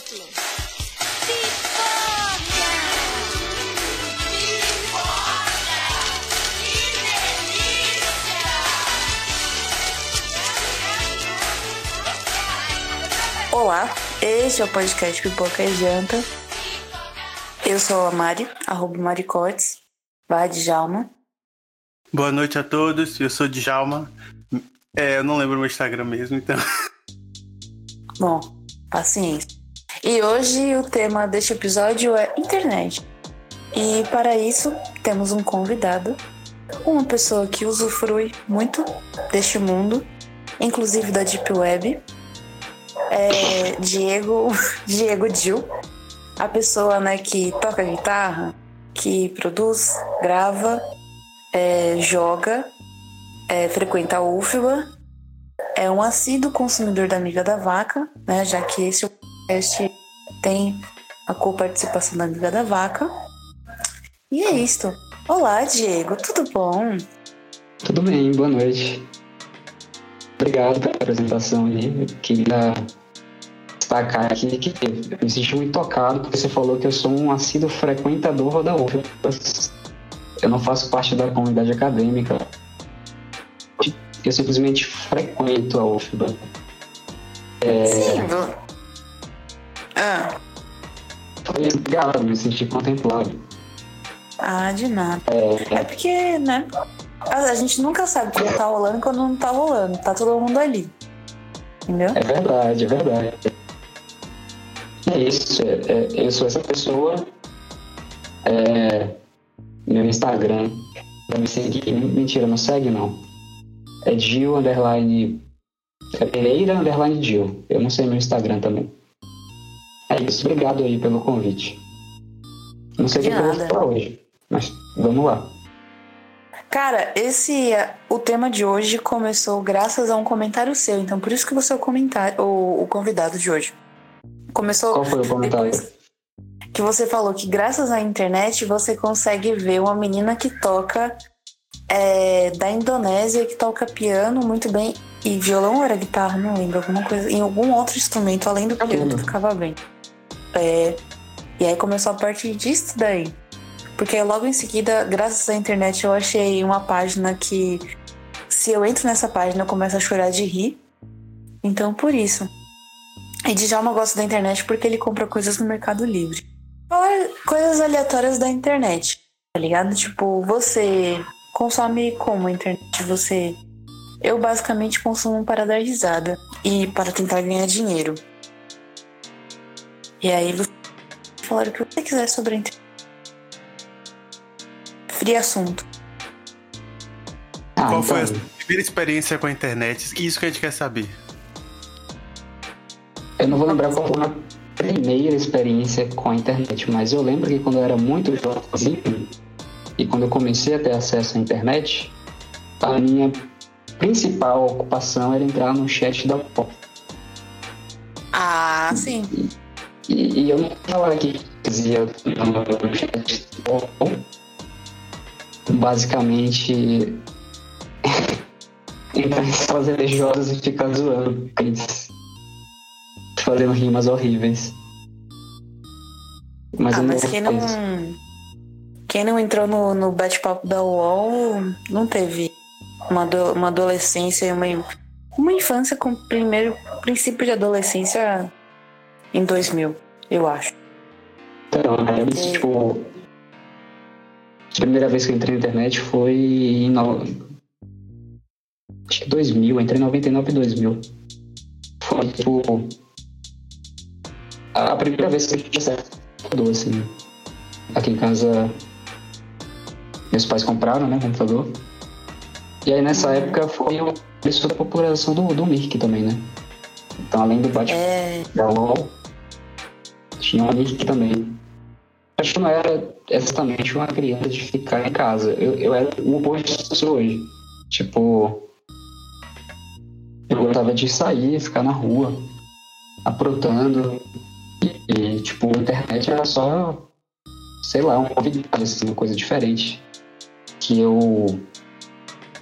outro. Pipoca! Olá, este é o podcast Pipoca e Janta. Eu sou a Mari, arroba Maricotes, barra de Jalma. Boa noite a todos, eu sou Djalma. É, eu não lembro meu Instagram mesmo, então. Bom, paciência. E hoje o tema deste episódio é internet. E para isso temos um convidado, uma pessoa que usufrui muito deste mundo, inclusive da Deep Web, é Diego, Diego Gil, a pessoa né, que toca guitarra, que produz, grava, é, joga, é, frequenta a UFBA, é um assíduo consumidor da Amiga da Vaca, né, já que esse podcast tem a co-participação da Amiga da Vaca. E é isto. Olá, Diego, tudo bom? Tudo bem, boa noite. Obrigado pela apresentação aí. Queria destacar aqui que eu me senti muito tocado porque você falou que eu sou um assíduo frequentador da UFBA. Eu não faço parte da comunidade acadêmica. Eu simplesmente frequento a UFBA. É, Sim, Ah, Obrigado, me senti contemplado. ah, de nada. É porque, né? A gente nunca sabe quando tá rolando e quando não tá rolando. Tá todo mundo ali. Entendeu? É verdade, é verdade. É isso, é, é- eu sou essa pessoa. É, meu Instagram, pra me seguir, mentira, não segue não. É Gil underline. É Pereira underline Gil. Eu não sei meu Instagram também. É isso, obrigado aí pelo convite. Não sei o que eu vou falar hoje, mas vamos lá. Cara, esse o tema de hoje começou graças a um comentário seu, então por isso que você é o comentário, o, o convidado de hoje. Começou Qual foi o comentário? que você falou que graças à internet você consegue ver uma menina que toca é, da Indonésia que toca piano muito bem e violão ou era guitarra, não lembro, alguma coisa, em algum outro instrumento além do piano Caramba. que ficava bem. É, e aí começou a partir disso daí. Porque logo em seguida, graças à internet, eu achei uma página que, se eu entro nessa página, eu começo a chorar de rir. Então, por isso. E Djalma gosta da internet porque ele compra coisas no Mercado Livre. Falar coisas aleatórias da internet, tá ligado? Tipo, você consome como a internet? Você. Eu basicamente consumo para dar risada e para tentar ganhar dinheiro. E aí você falar o que você quiser sobre a internet. Frio assunto. Ah, Qual foi a então, sua primeira experiência com a internet? Isso que a gente quer saber. Eu não vou lembrar qual foi a primeira experiência com a internet, mas eu lembro que quando eu era muito jovem e quando eu comecei a ter acesso à internet, a minha principal ocupação era entrar no chat da UOL. Ah, sim. E, e eu não falava que dizia chat basicamente entrar em salas religiosas e ficar zoando eles, fazendo rimas horríveis. Mas ah, mas quem não. Quem não entrou no, no bate-papo da UOL não teve uma, ado- uma adolescência e uma, uma infância com o primeiro princípio de adolescência em 2000, eu acho. Então, né, mas, tipo, a primeira vez que eu entrei na internet foi em no... acho que 2000, entrei em 99 e 2000. Foi, tipo, a primeira vez que eu tinha acesso ao computador, assim. Aqui em casa, meus pais compraram, né, computador. E aí, nessa época, foi o preço da popularização do, do Mirk também, né? Então, além do bate É. tinha um Nick também. Acho que não era exatamente uma criança de ficar em casa. Eu, eu era o oposto que sou hoje. Tipo, eu gostava de sair, ficar na rua, aprontando. E, e, tipo, a internet era só, sei lá, uma novidade, assim, uma coisa diferente. Que eu.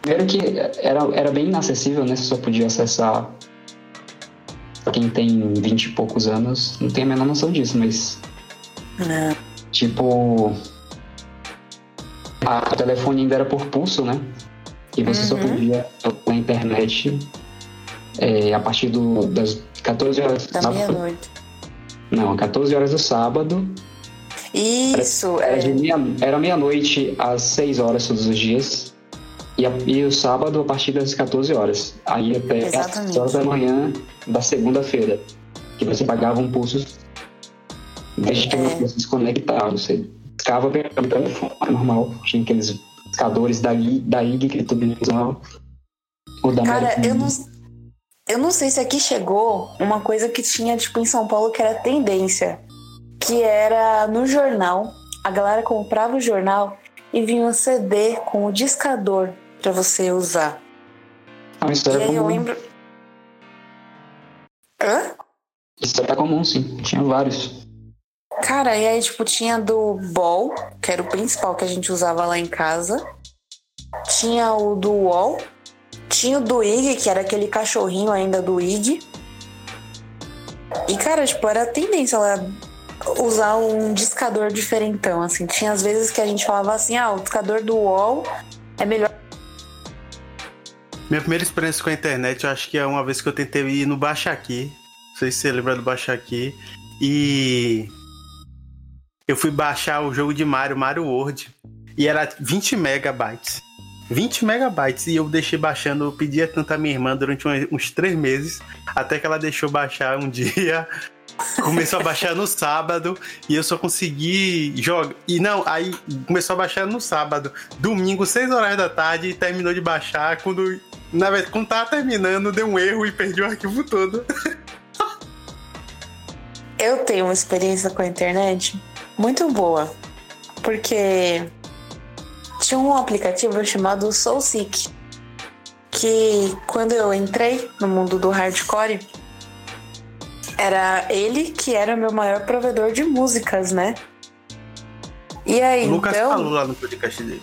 Primeiro que era, era bem inacessível, né? Você só podia acessar quem tem 20 e poucos anos, não tem a menor noção disso, mas. Não. Tipo. A, o telefone ainda era por pulso, né? E você só Uhum. podia na internet é, a partir do, das 14 horas do Da sábado. meia-noite. Não, 14 horas do sábado. Isso, Era, é. meia, era meia-noite às 6 horas todos os dias. E, a- e o sábado a partir das 14 horas. Aí até às Exatamente. 6 horas da manhã da segunda-feira. Que você pagava um pulso desde que É. você desconectava. Você ficava pelo telefone normal. Tinha aqueles pescadores da, da IG que todo mundo usava. Ou da Cara, eu não, eu não sei se aqui chegou uma coisa que tinha, tipo, em São Paulo que era tendência. Que era no jornal. A galera comprava o jornal e vinha um CD com o discador pra você usar. Não, isso E era aí eu lembro. Hã? Isso era comum, sim. Tinha vários. Cara, e aí, tipo, tinha do Ball, que era o principal que a gente usava lá em casa. Tinha o do Wall. Tinha o do Ig, que era aquele cachorrinho ainda do Ig. E, cara, tipo, era tendência lá usar um discador diferentão, assim. Tinha às vezes que a gente falava assim, ah, o discador do Wall é melhor. Minha primeira experiência com a internet, eu acho que é uma vez que eu tentei ir no Baixa Aqui. Não sei se você lembra do Baixa Aqui. E eu fui baixar o jogo de Mario, Mario World. E era 20 megabytes. 20 megabytes. E eu deixei baixando, eu pedia tanto a minha irmã durante uns três meses. Até que ela deixou baixar um dia. Começou a baixar no sábado e eu só consegui jogar. E não, aí começou a baixar no sábado. Domingo, 6 horas da tarde, e terminou de baixar. Quando, na verdade, quando tava terminando, deu um erro e perdi o arquivo todo. Eu tenho uma experiência com a internet muito boa. Porque tinha um aplicativo chamado SoulSeek. Que quando eu entrei no mundo do hardcore, era ele que era meu maior provedor de músicas, né? E aí, o Lucas então. falou lá no podcast dele.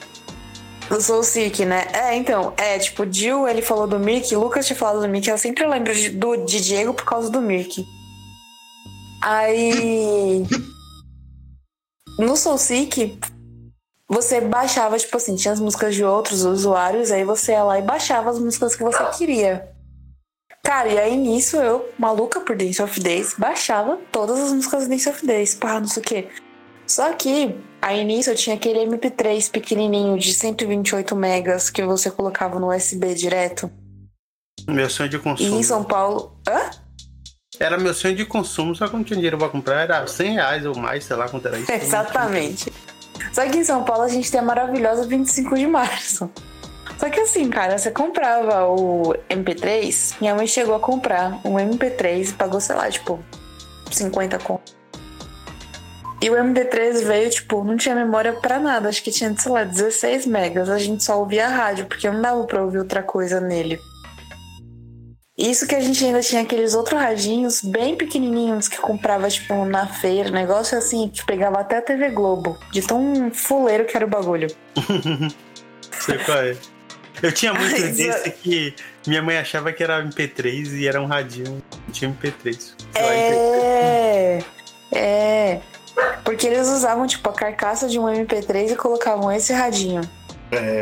Do SoulSeek, né? É, então, é, tipo, Jill, ele falou do Mirk, Lucas tinha falado do Mirk, eu sempre lembro de, do, de Diego por causa do Mirk. Aí. No SoulSeek, você baixava, tipo assim, tinha as músicas de outros usuários, aí você ia lá e baixava as músicas que você queria. Cara, e aí nisso eu, maluca por Dance of Days, baixava todas as músicas do Dance of Days, pá, não sei o quê. Só que aí nisso eu tinha aquele MP3 pequenininho de 128 megas que você colocava no USB direto. Meu sonho de E consumo. em São Paulo. Hã? Era meu sonho de consumo, só que eu não tinha dinheiro pra comprar. Era 100 reais ou mais, sei lá quanto era isso. Exatamente. Só que em São Paulo a gente tem a maravilhosa 25 de março. Só que assim, cara, você comprava o MP3, minha mãe chegou a comprar um MP3 e pagou, sei lá, tipo, 50 conto. E o MP3 veio, tipo, não tinha memória pra nada. Acho que tinha, sei lá, 16 megas. A gente só ouvia a rádio, porque não dava pra ouvir outra coisa nele. Isso que a gente ainda tinha aqueles outros radinhos bem pequenininhos que comprava, tipo, na feira. Negócio assim, que pegava até a TV Globo. De tão fuleiro que era o bagulho. Sei qual é. Eu tinha muito Ai, desse que minha mãe achava que era MP3 e era um radinho. Não tinha MP3. Sei lá, MP3. É. É. Porque eles usavam, tipo, a carcaça de um MP3 e colocavam esse radinho. É.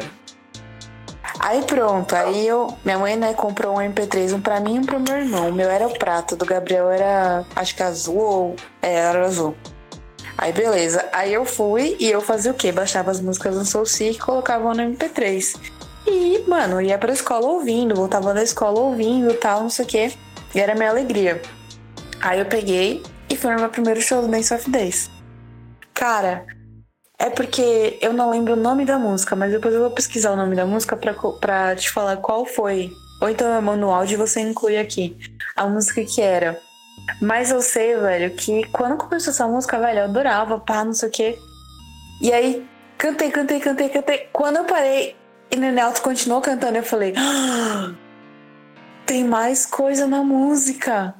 Aí pronto, aí eu. Minha mãe, né, comprou um MP3, um pra mim e um pro meu irmão. O meu era o prato, do Gabriel era. Acho que azul ou. É, era azul. Aí beleza. Aí eu fui e eu fazia o quê? Baixava as músicas no SoulSeek e colocava no MP3. E, mano, ia pra escola ouvindo, voltava da escola ouvindo e tal, não sei o quê. E era a minha alegria. Aí eu peguei e no meu primeiro show do Dance of Days. Cara, é porque eu não lembro o nome da música, mas depois eu vou pesquisar o nome da música pra, pra te falar qual foi. Ou então eu mando o áudio e você inclui aqui. A música que era. Mas eu sei, velho, que quando começou essa música, velho, eu adorava, pá, não sei o quê. E aí, cantei, cantei, cantei, cantei. Quando eu parei e Nenelto continuou cantando, eu falei: "Ah, tem mais coisa na música.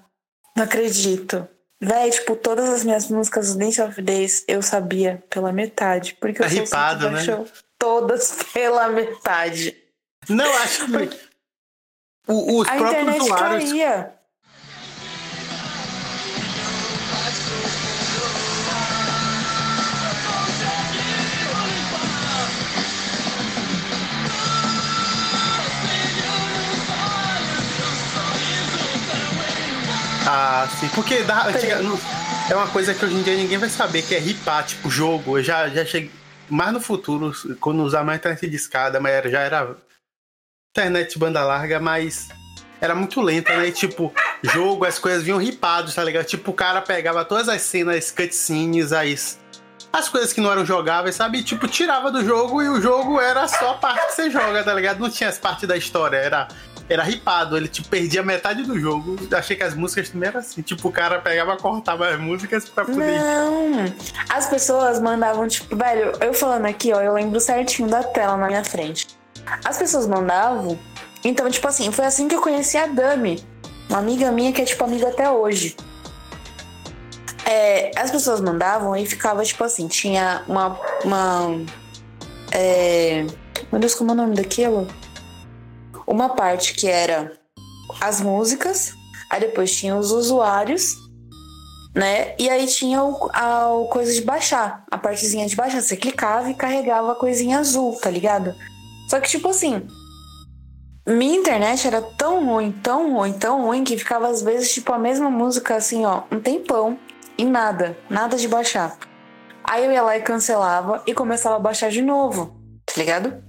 Não acredito. Véi, tipo, todas as minhas músicas do Dance of Days eu sabia pela metade. Porque eu Tá sou ripado, né? baixou todas pela metade. Não, acho que. O- os A próprios internet usuários. caía. Ah, sim. Porque da, antiga, é uma coisa que hoje em dia ninguém vai saber, que é ripar, tipo, jogo. Eu já, já cheguei. Mais no futuro, quando usar mais internet de escada, mas era- já era internet banda larga, mas era muito lenta, né? E, tipo, jogo, as coisas vinham ripados, tá ligado? Tipo, o cara pegava todas as cenas, cutscenes, as, as coisas que não eram jogáveis, sabe? E, tipo, tirava do jogo e o jogo era só a parte que você joga, tá ligado? Não tinha as partes da história, era, era ripado. Ele, tipo, perdia metade do jogo. Achei que as músicas também eram assim. Tipo, o cara pegava, cortava as músicas pra poder... Não. As pessoas mandavam, tipo, velho, eu falando aqui, ó, eu lembro certinho da tela na minha frente. As pessoas mandavam. Então, tipo assim, foi assim que eu conheci a Dami. Uma amiga minha que é, tipo, amiga até hoje. É, as pessoas mandavam e ficava, tipo assim, tinha uma. uma é, meu Deus, como é o nome daquilo? Uma parte que era as músicas, aí depois tinha os usuários né? E aí tinha o, a o coisa de baixar, a partezinha de baixar. Você clicava e carregava a coisinha azul, tá ligado? Só que, tipo assim, minha internet era tão ruim, tão ruim, tão ruim, que ficava às vezes, tipo, a mesma música assim, ó, um tempão e nada, nada de baixar. Aí eu ia lá e cancelava e começava a baixar de novo, tá ligado?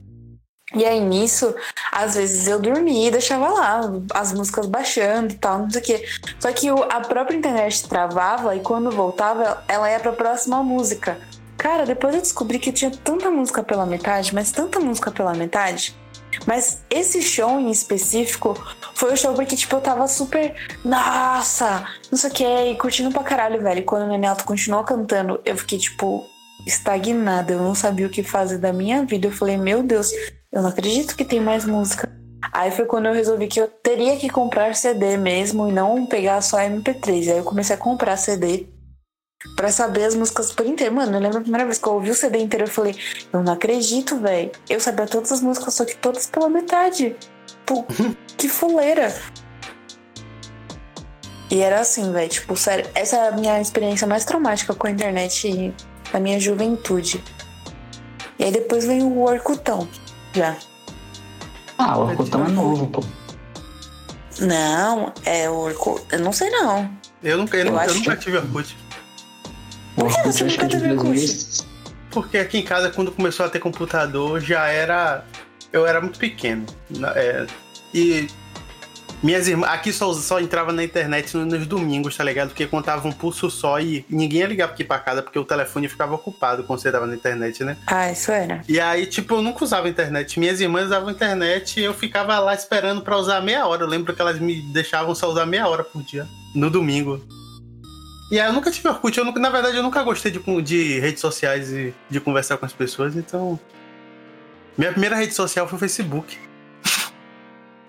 E aí nisso, às vezes eu dormia e deixava lá as músicas baixando e tal, não sei o quê. Só que a própria internet travava e quando voltava, ela ia pra próxima música. Cara, depois eu descobri que tinha tanta música pela metade, mas tanta música pela metade. Mas esse show em específico foi o show porque, tipo, eu tava super. Nossa! Não sei o que, e curtindo pra caralho, velho. E quando o Neneto continuou cantando, eu fiquei, tipo, estagnada. Eu não sabia o que fazer da minha vida. Eu falei, meu Deus, eu não acredito que tem mais música. Aí foi quando eu resolvi que eu teria que comprar CD mesmo e não pegar só MP3. Aí eu comecei a comprar CD pra saber as músicas por inteiro. Mano, eu lembro a primeira vez que eu ouvi o CD inteiro, eu falei, eu não acredito, velho. Eu sabia todas as músicas, só que todas pela metade. Pô, que fuleira. E era assim, velho, tipo, sério, essa é a minha experiência mais traumática com a internet na minha juventude. E aí depois veio o Orkutão, já. Ah, o Orkutão é novo, pô. Não, é o Orkut. Eu não sei não. Eu nunca, eu, Eu nunca- eu nunca tive Orkut. O Por que você acho que nunca é teve Orkut? 2000. Porque aqui em casa, quando começou a ter computador, já era. Eu era muito pequeno. Na- é, e minhas irmãs. Aqui só, só entrava na internet no- nos domingos, tá ligado? Porque contava um pulso só e ninguém ia ligar aqui pra casa porque o telefone ficava ocupado quando você tava na internet, né? Ah, isso era. E aí, tipo, eu nunca usava internet. Minhas irmãs usavam internet e eu ficava lá esperando pra usar meia hora. Eu lembro que elas me deixavam só usar meia hora por dia, no domingo. E aí eu nunca tive Orkut. Eu nunca, na verdade, eu nunca gostei de, de redes sociais e de conversar com as pessoas, então. Minha primeira rede social foi o Facebook.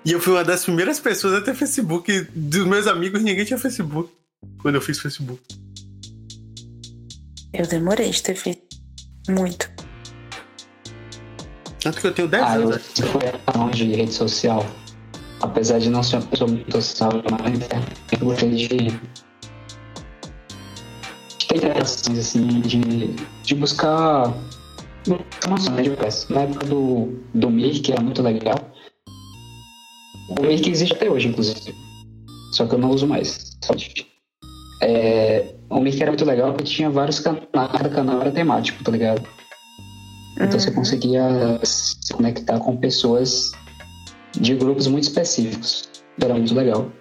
E eu fui uma das primeiras pessoas a ter Facebook. Dos meus amigos, ninguém tinha Facebook. Quando eu fiz Facebook. Eu demorei de ter feito. Muito. Tanto que eu tenho 10 Ah, eu anos. acho. fui longe de rede social. Apesar de não ser uma pessoa muito social na internet, eu gostei de. de ter interações, assim, de, de buscar informações diversas. Na época do, do Mir, que era muito legal. O que existe até hoje, inclusive. Só que eu não uso mais. É, o Mir que era muito legal porque tinha vários canais, cada canal era temático, tá ligado? Então você Uhum. conseguia se conectar com pessoas de grupos muito específicos. Era muito legal.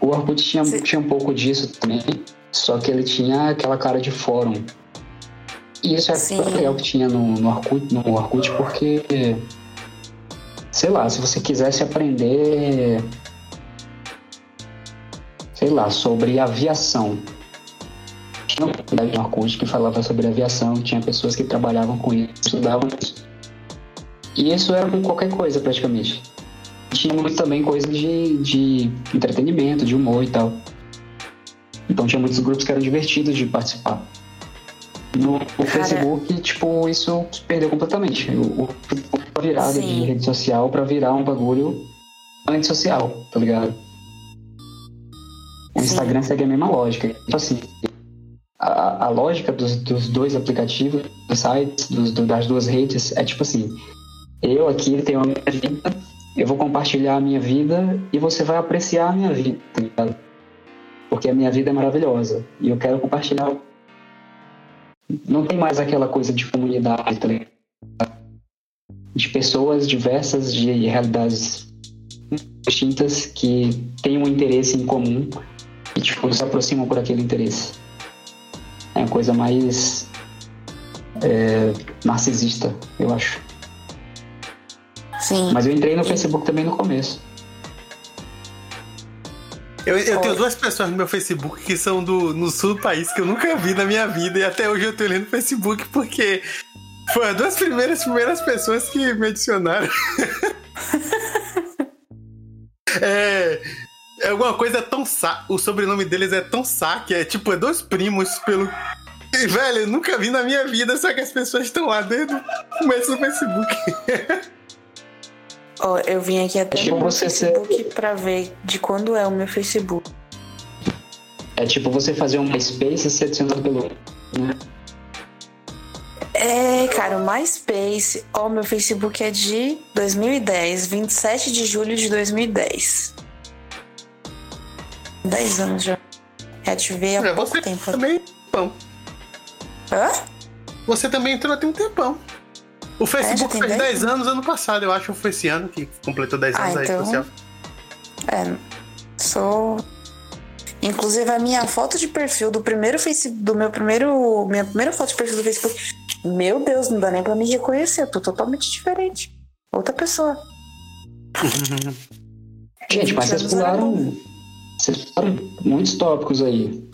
O Orkut tinha, Sim. tinha um pouco disso também, só que ele tinha aquela cara de fórum. E isso é Sim. legal que tinha no, no, Orkut, no Orkut, porque, sei lá, se você quisesse aprender, sei lá, sobre aviação, tinha uma comunidade no Orkut que falava sobre aviação, tinha pessoas que trabalhavam com isso, estudavam isso. E isso era com qualquer coisa, praticamente. Tinha muito também coisa de, de entretenimento, de humor e tal. Então tinha muitos grupos que eram divertidos de participar. No, Cara- Facebook, tipo, isso perdeu completamente. O, o virado Sim. de rede social pra virar um bagulho antissocial, tá ligado? O Sim. Instagram segue a mesma lógica. Tipo assim, a, a lógica dos, dos dois aplicativos, dos sites, dos, do- das duas redes, é tipo assim: eu aqui tenho a minha vida, eu vou compartilhar a minha vida e você vai apreciar a minha vida, tá ligado? porque a minha vida é maravilhosa e eu quero compartilhar. Não tem mais aquela coisa de comunidade, tá ligado? de pessoas diversas, de realidades distintas que têm um interesse em comum e tipo, se aproximam por aquele interesse. É uma coisa mais é, narcisista, eu acho. Sim. Mas eu entrei no Facebook também no começo. Eu, eu tenho duas pessoas no meu Facebook que são do, no sul do país que eu nunca vi na minha vida e até hoje eu tô olhando o Facebook porque foi as duas primeiras, primeiras pessoas que me adicionaram. é, é alguma coisa tão sa... O sobrenome deles é tão saque, é tipo, é dois primos pelo. E, velho, eu nunca vi na minha vida, só que as pessoas estão lá dentro começo no Facebook. Ó, eu vim aqui até tipo no você ser- Facebook pra ver de quando é o meu Facebook. É tipo você fazer um MySpace e ser adicionado pelo. Né? É, cara, o MySpace. Ó, meu Facebook é de 2010, 27 de julho de 2010. 10 anos já. Reativei há É, pouco você tempo. também. Bom, Hã? você também entrou tem um tempão. O É, Facebook tem fez 10 10 anos ano passado, eu acho que foi esse ano que completou 10 Ah, anos a rede então- social. É, sou. Inclusive a minha foto de perfil do primeiro Facebook, do meu primeiro, minha primeira foto de perfil do Facebook. Meu Deus, não dá nem pra me reconhecer, eu tô totalmente diferente. Outra pessoa. Gente, mas vocês pularam. Vocês pularam muitos tópicos aí.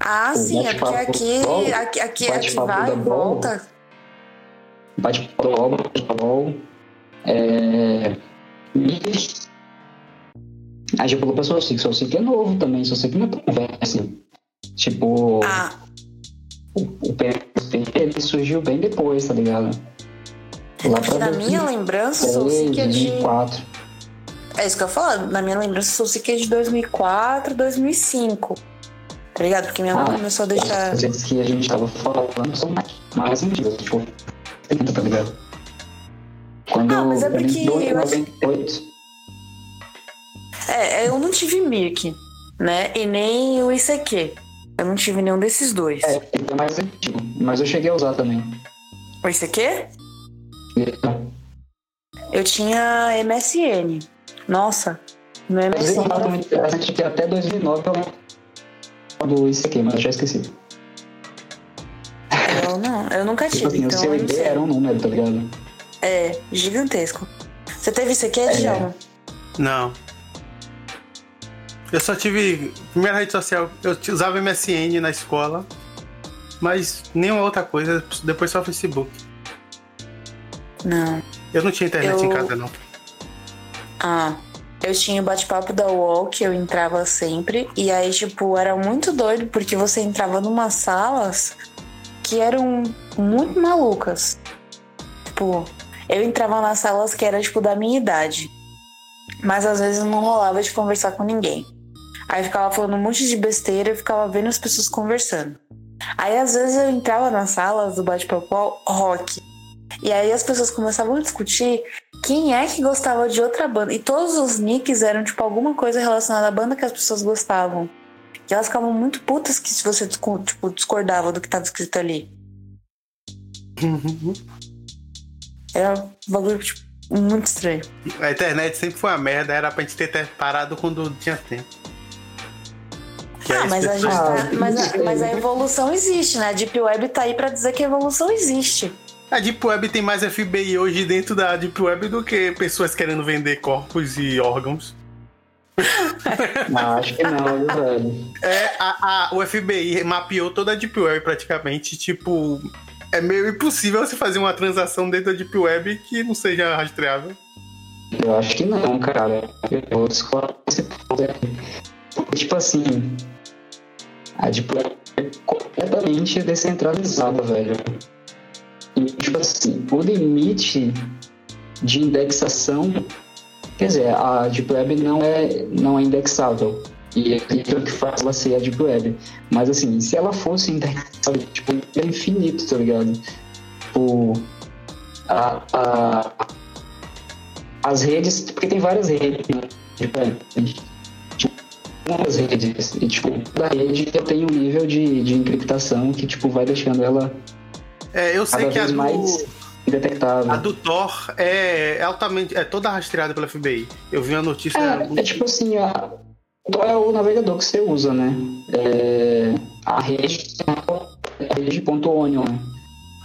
Ah, O sim, é porque aqui, aqui, aqui, aqui vai e Bol. volta. Bate-papo, bate-papo, é. e- Aí já falou pra Soulseek, Soulseek é novo também, Soulseek não é tão velho assim. Tipo, Ah, o, o PSP ele surgiu bem depois, tá ligado? Lá na minha lembrança, o Soulseek é de. 2004. É isso que eu falo, na minha lembrança, o Soulseek é de 2004, 2005. Tá ligado? Porque minha mãe Ah, começou a deixar. As vezes que a gente tava falando são mais antigas, tipo, 30, tá ligado? Quando Ah, mas é porque 92, eu acho- 98, É, eu não tive Mirk, né? E nem o ICQ. Eu não tive nenhum desses dois. é, é mais antigo, mas eu cheguei a usar também. O ICQ? Eu tinha MSN. Nossa, no Mas MSN. interessante que até 2009 eu lembro do ICQ, mas eu já esqueci. Não, eu nunca Tipo tive, assim, o então seu eu não ID sei. era um número, tá ligado? É, gigantesco. Você teve ICQ, É. Djalma? Não. Eu só tive. Primeira rede social, eu usava MSN na escola, mas nenhuma outra coisa, depois só Facebook. Não. Eu não tinha internet Eu- em casa, não. Ah, eu tinha o bate-papo da UOL, que eu entrava sempre. E aí, tipo, era muito doido, porque você entrava numa salas que eram muito malucas. Tipo, eu entrava nas salas que era, tipo, da minha idade. Mas às vezes não rolava de conversar com ninguém. Aí ficava falando um monte de besteira e ficava vendo as pessoas conversando. Aí às vezes eu entrava nas salas do bate-papo rock. E aí as pessoas começavam a discutir quem é que gostava de outra banda. E todos os nicks eram, tipo, alguma coisa relacionada à banda que as pessoas gostavam. E elas ficavam muito putas que se você tipo, discordava do que estava escrito ali. Era um bagulho, tipo, muito estranho. A internet sempre foi uma merda, era pra gente ter parado quando tinha tempo. Que Ah, mas a, gente tá- mas, a, mas a evolução existe, né? A Deep Web tá aí pra dizer que a evolução existe. A Deep Web tem mais FBI hoje dentro da Deep Web do que pessoas querendo vender corpos e órgãos. Não, acho que não, velho? É, a, a- o FBI mapeou toda a Deep Web praticamente. Tipo, é meio impossível você fazer uma transação dentro da Deep Web que não seja rastreável. Eu acho que não, cara. Eu vou discordar desse ponto aqui. Porque, tipo assim, a Deep Web é completamente descentralizada, velho. E, tipo assim, o limite de indexação. Quer dizer, a Deep Web não é, não é indexável. E é isso que faz ela ser a Deep Web. Mas, assim, se ela fosse indexável, tipo, é infinito, tá ligado? Tipo, a, a, as redes, porque tem várias redes, né? Tipo, algumas redes. E, tipo, da rede eu tenho um nível de, de encriptação que, tipo, vai deixando ela É, eu sei que a do, mais a do Thor é, é altamente. é toda rastreada pela FBI. Eu vi uma notícia. É, é tipo assim, a, é o navegador que você usa, né? É, a rede é a rede .onion, né?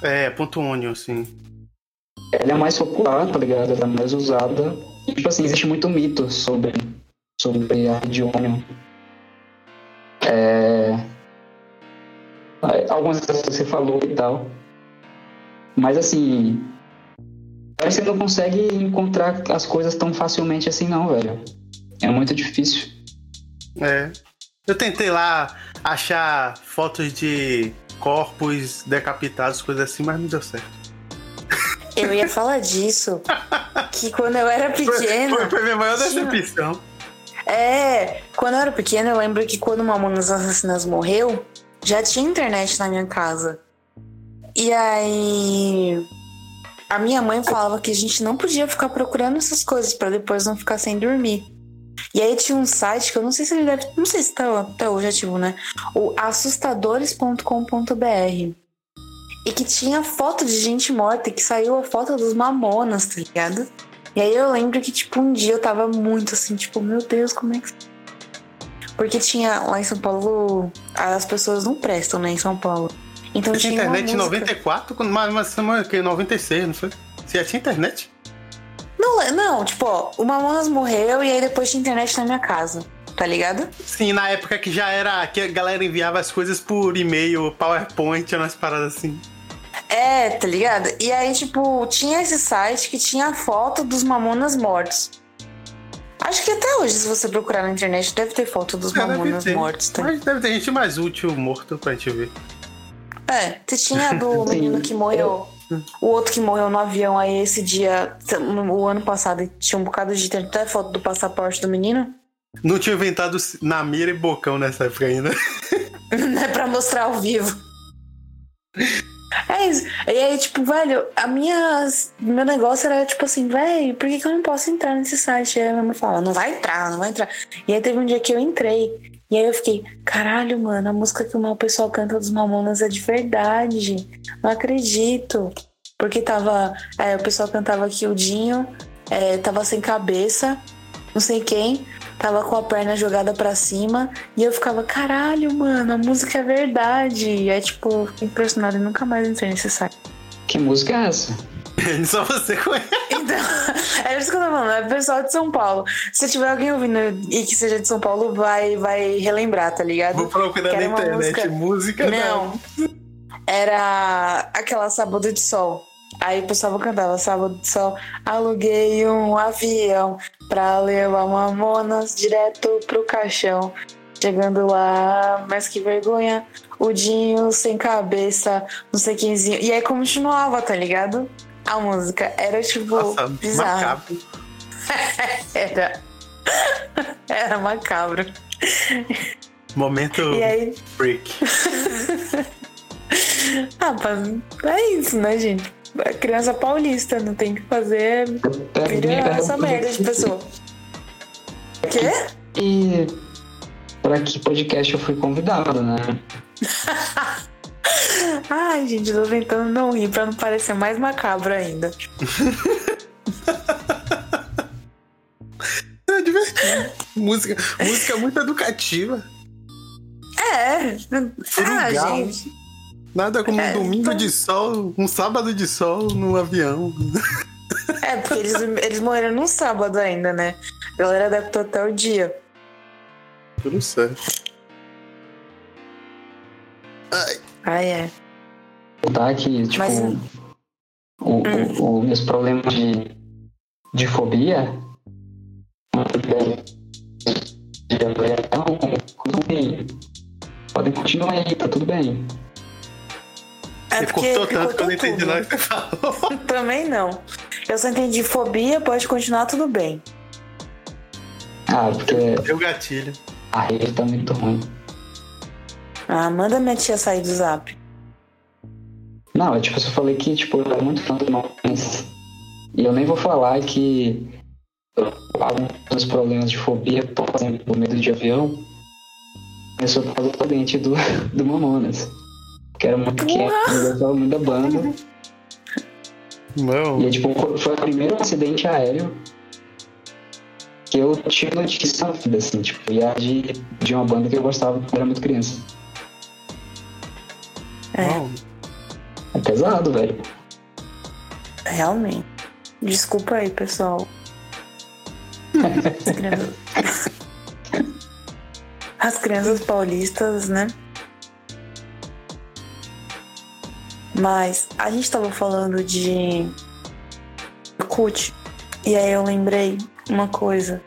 É, ponto onion, assim. Ela é mais popular, tá ligado? Ela é mais usada. E, tipo assim, existe muito mito sobre, sobre a rede onion. É, algumas coisas que você falou e tal. Mas assim, você não consegue encontrar as coisas tão facilmente assim não, velho. É muito difícil. É. Eu tentei lá achar fotos de corpos decapitados, coisas assim, mas não deu certo. Eu ia falar disso. Que quando eu era pequena. Foi, foi minha maior tinha- decepção. É, quando eu era pequena, eu lembro que quando Mamonas Assassinas morreu, já tinha internet na minha casa. E aí. A minha mãe falava que a gente não podia ficar procurando essas coisas pra depois não ficar sem dormir. E aí tinha um site que eu não sei se ele deve. Não sei se tá até hoje ativo, né? O assustadores.com.br. E que tinha foto de gente morta e que saiu a foto dos mamonas, tá ligado? E aí eu lembro que, tipo, um dia eu tava muito assim, tipo, meu Deus, como é que. Porque tinha lá em São Paulo. As pessoas não prestam, né, em São Paulo. Então Você tinha tinha internet em música. 94, quando- mas, mas semana que 96, não foi? Você já tinha internet? Não, não, tipo, ó, o Mamonas morreu e aí depois tinha internet na minha casa, tá ligado? Sim, na época que já era. que a galera enviava as coisas por e-mail, PowerPoint, umas paradas assim. É, tá ligado? E aí, tipo, tinha esse site que tinha a foto dos Mamonas mortos. Acho que até hoje, se você procurar na internet, deve ter foto dos É, Mamonas mortos, tá? Mas deve ter gente mais útil morto pra gente ver. É, você tinha do menino que morreu. O outro que morreu no avião aí esse dia, o ano passado, tinha um bocado de tem até foto do passaporte do menino. Não tinha inventado na mira e bocão nessa época ainda. Não é pra mostrar ao vivo. É isso. E aí, tipo, velho, a minha. Meu negócio era tipo assim, velho, por que, que eu não posso entrar nesse site? Aí a minha mãe falava, não vai entrar, não vai entrar. E aí teve um dia que eu entrei. E aí eu fiquei, caralho, mano, a música que o pessoal canta dos Mamonas é de verdade. Não acredito. Porque tava. é, o pessoal cantava que o Dinho é, tava sem cabeça, não sei quem, tava com a perna jogada pra cima. E eu ficava, caralho, mano, a música é verdade. E é tipo, fiquei impressionada e nunca mais entrei nesse site. Que música é essa? Só você conhece. Então, é isso que eu tô falando, é pessoal de São Paulo. Se tiver alguém ouvindo e que seja de São Paulo, vai, vai relembrar, tá ligado? Vou procurar na internet música- música. Não. Era aquela Sábado de Sol. Aí o pessoal cantava Sábado de Sol. Aluguei um avião pra levar mamonas direto pro caixão. Chegando lá, mas que vergonha. O Dinho sem cabeça, não sei quemzinho. E aí continuava, tá ligado? A música era tipo Nossa, bizarra. macabro. Era. Era macabro. Momento E aí, freak. ah, pá, é isso, né, gente? A criança paulista não tem que fazer. Vira essa merda de pessoa. Quê? E para que podcast eu fui convidado, né? Ai, gente, tô tentando não rir pra não parecer mais macabro ainda. É divertido. música, música muito educativa. É. Ah, legal. gente. Nada como É, um domingo então- de sol, um sábado de sol no avião. É, porque eles, eles morreram no sábado ainda, né? A galera adaptou até o dia. Tudo certo. Ai, Ah, é. Tá que, tipo, Mas- o, o, o, meus problemas de, de fobia de avaliação, tudo bem. Podem continuar aí, tá tudo bem. É você cortou tanto que eu não entendi nada que você falou. Também não. Eu só entendi fobia, pode continuar tudo bem. Ah, porque Deu gatilho. a rede tá muito ruim. Ah, manda minha tia sair do zap. Não, é tipo, eu só falei que, tipo, eu era muito fã do Mamonas. E eu nem vou falar que alguns problemas de fobia, por exemplo, medo de avião, começou por causa do dente do, do Mamonas. Que era muito quieto, eu gostava muito da banda. Não. E tipo, foi o primeiro acidente aéreo que eu tive notícia na vida, assim, tipo, ia de, de uma banda que eu gostava quando era muito criança. É. É pesado, velho. realmente. Desculpa aí, pessoal. As crianças... As crianças paulistas, né? Mas a gente tava falando de Orkut. E aí eu lembrei uma coisa.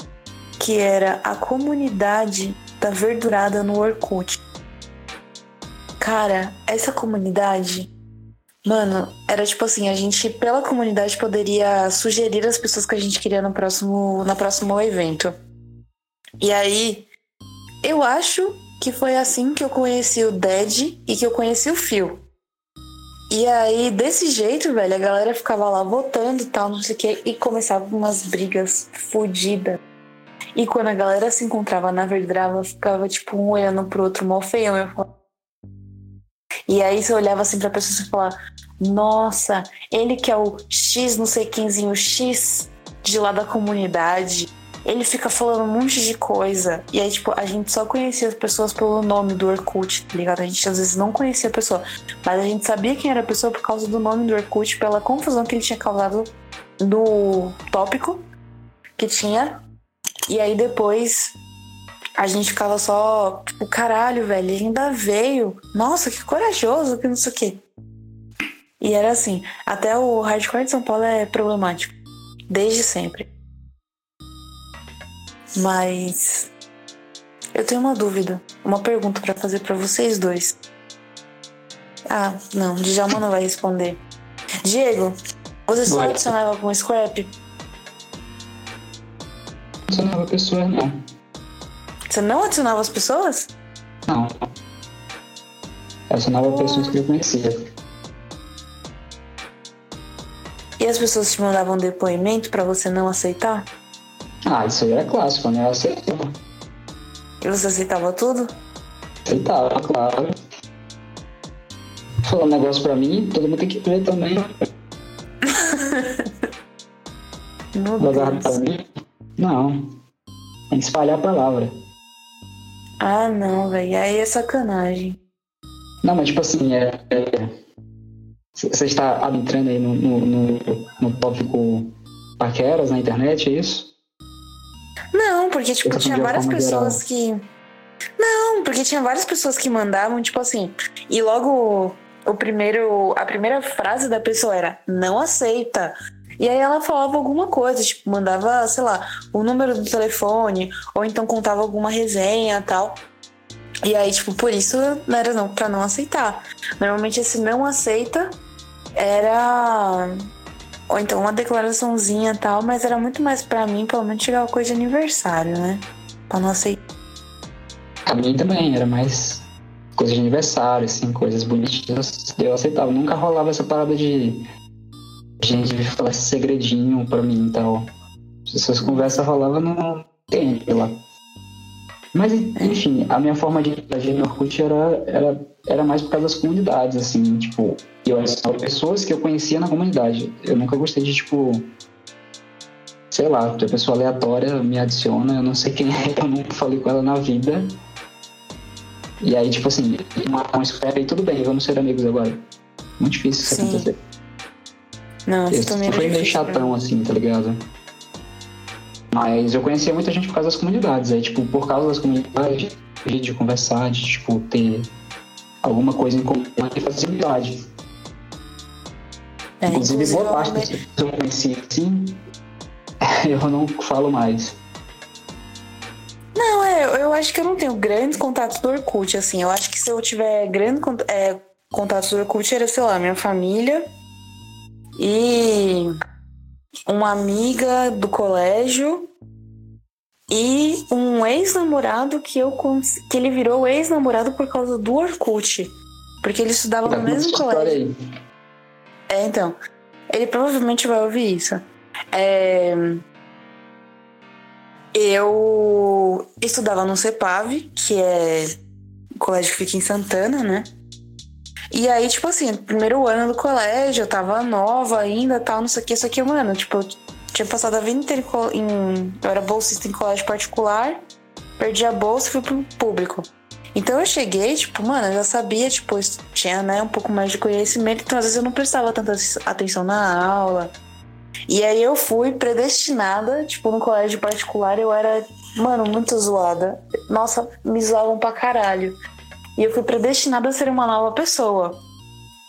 Que era a comunidade da verdurada no Orkut. Cara, essa comunidade Mano, era tipo assim, a gente, pela comunidade, poderia sugerir as pessoas que a gente queria no próximo, no próximo evento. E aí, eu acho que foi assim que eu conheci o Dead e que eu conheci o Phil. E aí, desse jeito, velho, a galera ficava lá votando e tal, não sei o quê, e começava umas brigas fodidas. E quando a galera se encontrava na Verdrava, ficava tipo um olhando pro outro mal feião. Eu falava, e aí você olhava assim pra pessoa e falava, nossa, ele que é o X, não sei quemzinho, X de lá da comunidade. Ele fica falando um monte de coisa. E aí, tipo, a gente só conhecia as pessoas pelo nome do Orkut, tá ligado? A gente às vezes não conhecia a pessoa. Mas a gente sabia quem era a pessoa por causa do nome do Orkut, pela confusão que ele tinha causado no tópico que tinha. E aí depois a gente ficava só, tipo, caralho, velho, ele ainda veio. Nossa, que corajoso, que não sei o quê. E era assim, até o hardcore de São Paulo é problemático. Desde sempre. Mas eu tenho uma dúvida, uma pergunta pra fazer pra vocês dois. Ah, não, Djalma não vai responder. Diego, você só adicionava algum scrap? Não sou nova pessoa, não. Você não adicionava as pessoas? Não. Eu sou nova pessoas que eu conhecia. E as pessoas te mandavam depoimento pra você não aceitar? Ah, isso aí era clássico, né? Eu aceitava. E você aceitava tudo? Aceitava, claro. Falar um negócio pra mim, todo mundo tem que ver também. Meu Deus. pra mim. Não. Tem que espalhar a palavra. Ah, não, velho. Aí é sacanagem. Não, mas tipo assim, é. é- Você está adentrando aí no, no, no, no tópico paqueras na internet, é isso? Não, porque, tipo, tinha várias pessoas que. Não, porque tinha várias pessoas que mandavam, tipo assim. E logo o primeiro. A primeira frase da pessoa era não aceita. E aí ela falava alguma coisa, tipo, mandava, sei lá, o número do telefone, ou então contava alguma resenha tal. E aí, tipo, por isso não era não, pra não aceitar. Normalmente esse não aceita era. Ou então uma declaraçãozinha tal, mas era muito mais pra mim, pelo menos chegava coisa de aniversário, né? Pra não aceitar. A mim também, era mais coisa de aniversário, assim, coisas bonitinhas. Eu aceitava. Nunca rolava essa parada de gente vir falar esse segredinho pra mim e tal. Essas conversas rolavam no tempo lá. Mas, enfim, a minha forma de interagir no Orkut era, era, era mais por causa das comunidades, assim, tipo, eu adicionava pessoas que eu conhecia na comunidade. Eu nunca gostei de, tipo, sei lá, a pessoa aleatória me adiciona, eu não sei quem é, eu nunca falei com ela na vida. E aí, tipo assim, uma, um scrap aí, tudo bem, vamos ser amigos agora. Muito difícil isso Sim. acontecer. Não, isso também fui meio difícil chatão, assim, tá ligado? Mas eu conhecia muita gente por causa das comunidades. Aí, tipo, por causa das comunidades, de, conversar, de, tipo, ter alguma coisa em comum e fazer amizade. É, Inclusive, boa parte das pessoas que eu conheci, assim, eu não falo mais. Não, é, eu- eu acho que eu não tenho grandes contatos do Orkut, assim. Eu acho que se eu tiver grandes é, contatos do Orkut, era, sei lá, minha família e uma amiga do colégio e um ex-namorado que eu que ele virou ex-namorado por causa do Orkut. Porque ele estudava Tá no essa mesmo colégio. É, então. Ele provavelmente vai ouvir isso. É, eu estudava no CEPAV, que é o colégio que fica em Santana, né? E aí, tipo assim, primeiro ano do colégio, eu tava nova ainda, tal, não sei o que, só que, mano, tipo, eu tinha passado a vida inteira em. Eu era bolsista em colégio particular, perdi a bolsa e fui pro público. Então eu cheguei, tipo, mano, eu já sabia, tipo, tinha, né, um pouco mais de conhecimento, então às vezes eu não prestava tanta atenção na aula. E aí eu fui predestinada, tipo, no colégio particular eu era, mano, muito zoada. Nossa, me zoavam pra caralho. E eu fui predestinada a ser uma nova pessoa.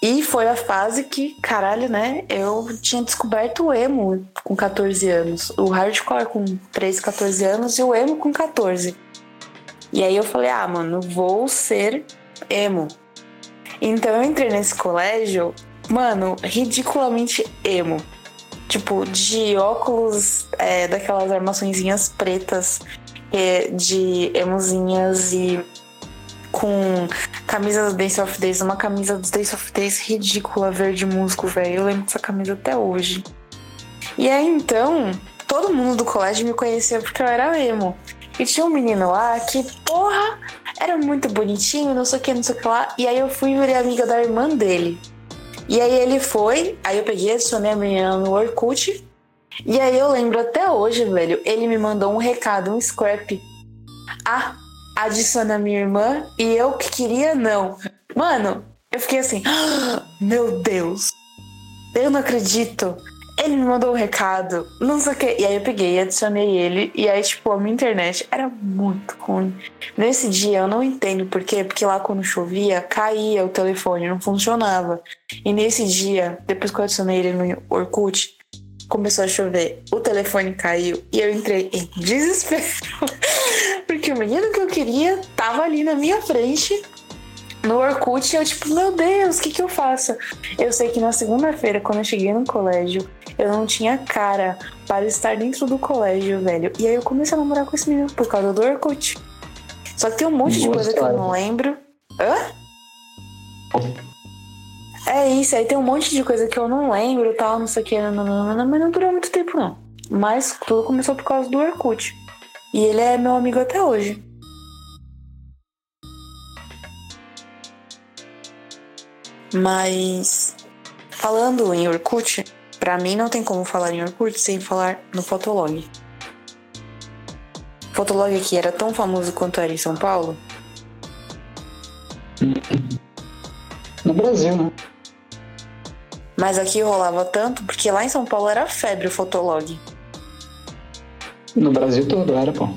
E foi a fase que, caralho, né? Eu tinha descoberto o emo com 14 anos. O hardcore com 13, 14 anos e o emo com 14. E aí eu falei, ah, mano, vou ser emo. Então eu entrei nesse colégio, mano, ridiculamente emo. Tipo, de óculos, é, daquelas armaçõezinhas pretas, é, de emozinhas e com camisa do Dance of Days, uma camisa do Dance of Days ridícula, verde musgo, velho. Eu lembro dessa camisa até hoje. E aí então, todo mundo do colégio me conhecia porque eu era emo. E tinha um menino lá que, porra, era muito bonitinho, não sei o que, não sei o que lá. E aí eu fui ver amiga da irmã dele. E aí ele foi, aí eu peguei, adicionei a menina no Orkut. E aí eu lembro até hoje, velho, ele me mandou um recado, um scrap. Ah, adiciona minha irmã e eu que queria não. Mano, eu fiquei assim, ah, meu Deus, eu não acredito. Ele me mandou um recado, não sei o que. E aí eu peguei, adicionei ele. E aí, tipo, a minha internet era muito ruim. Nesse dia eu não entendo por quê. Porque lá quando chovia, caía o telefone, não funcionava. E nesse dia, depois que eu adicionei ele no Orkut, começou a chover. O telefone caiu e eu entrei em desespero. porque o menino que eu queria tava ali na minha frente no Orkut, eu tipo, meu Deus, o que que eu faço? Eu sei que na segunda-feira, quando eu cheguei no colégio, eu não tinha cara para estar dentro do colégio, velho. E aí eu comecei a namorar com esse menino por causa do Orkut. Só que tem um monte Boa de coisa história. que eu não lembro. Hã? É isso, aí tem um monte de coisa que eu não lembro, tal, não sei o que, não, não, não, mas não durou muito tempo, não. Mas tudo começou por causa do Orkut. E ele é meu amigo até hoje. Mas falando em Orkut, para mim não tem como falar em Orkut sem falar no Fotolog. Fotolog aqui era tão famoso quanto era em São Paulo? No Brasil, né? Mas aqui rolava tanto porque lá em São Paulo era febre o Fotolog. No Brasil todo era, pô.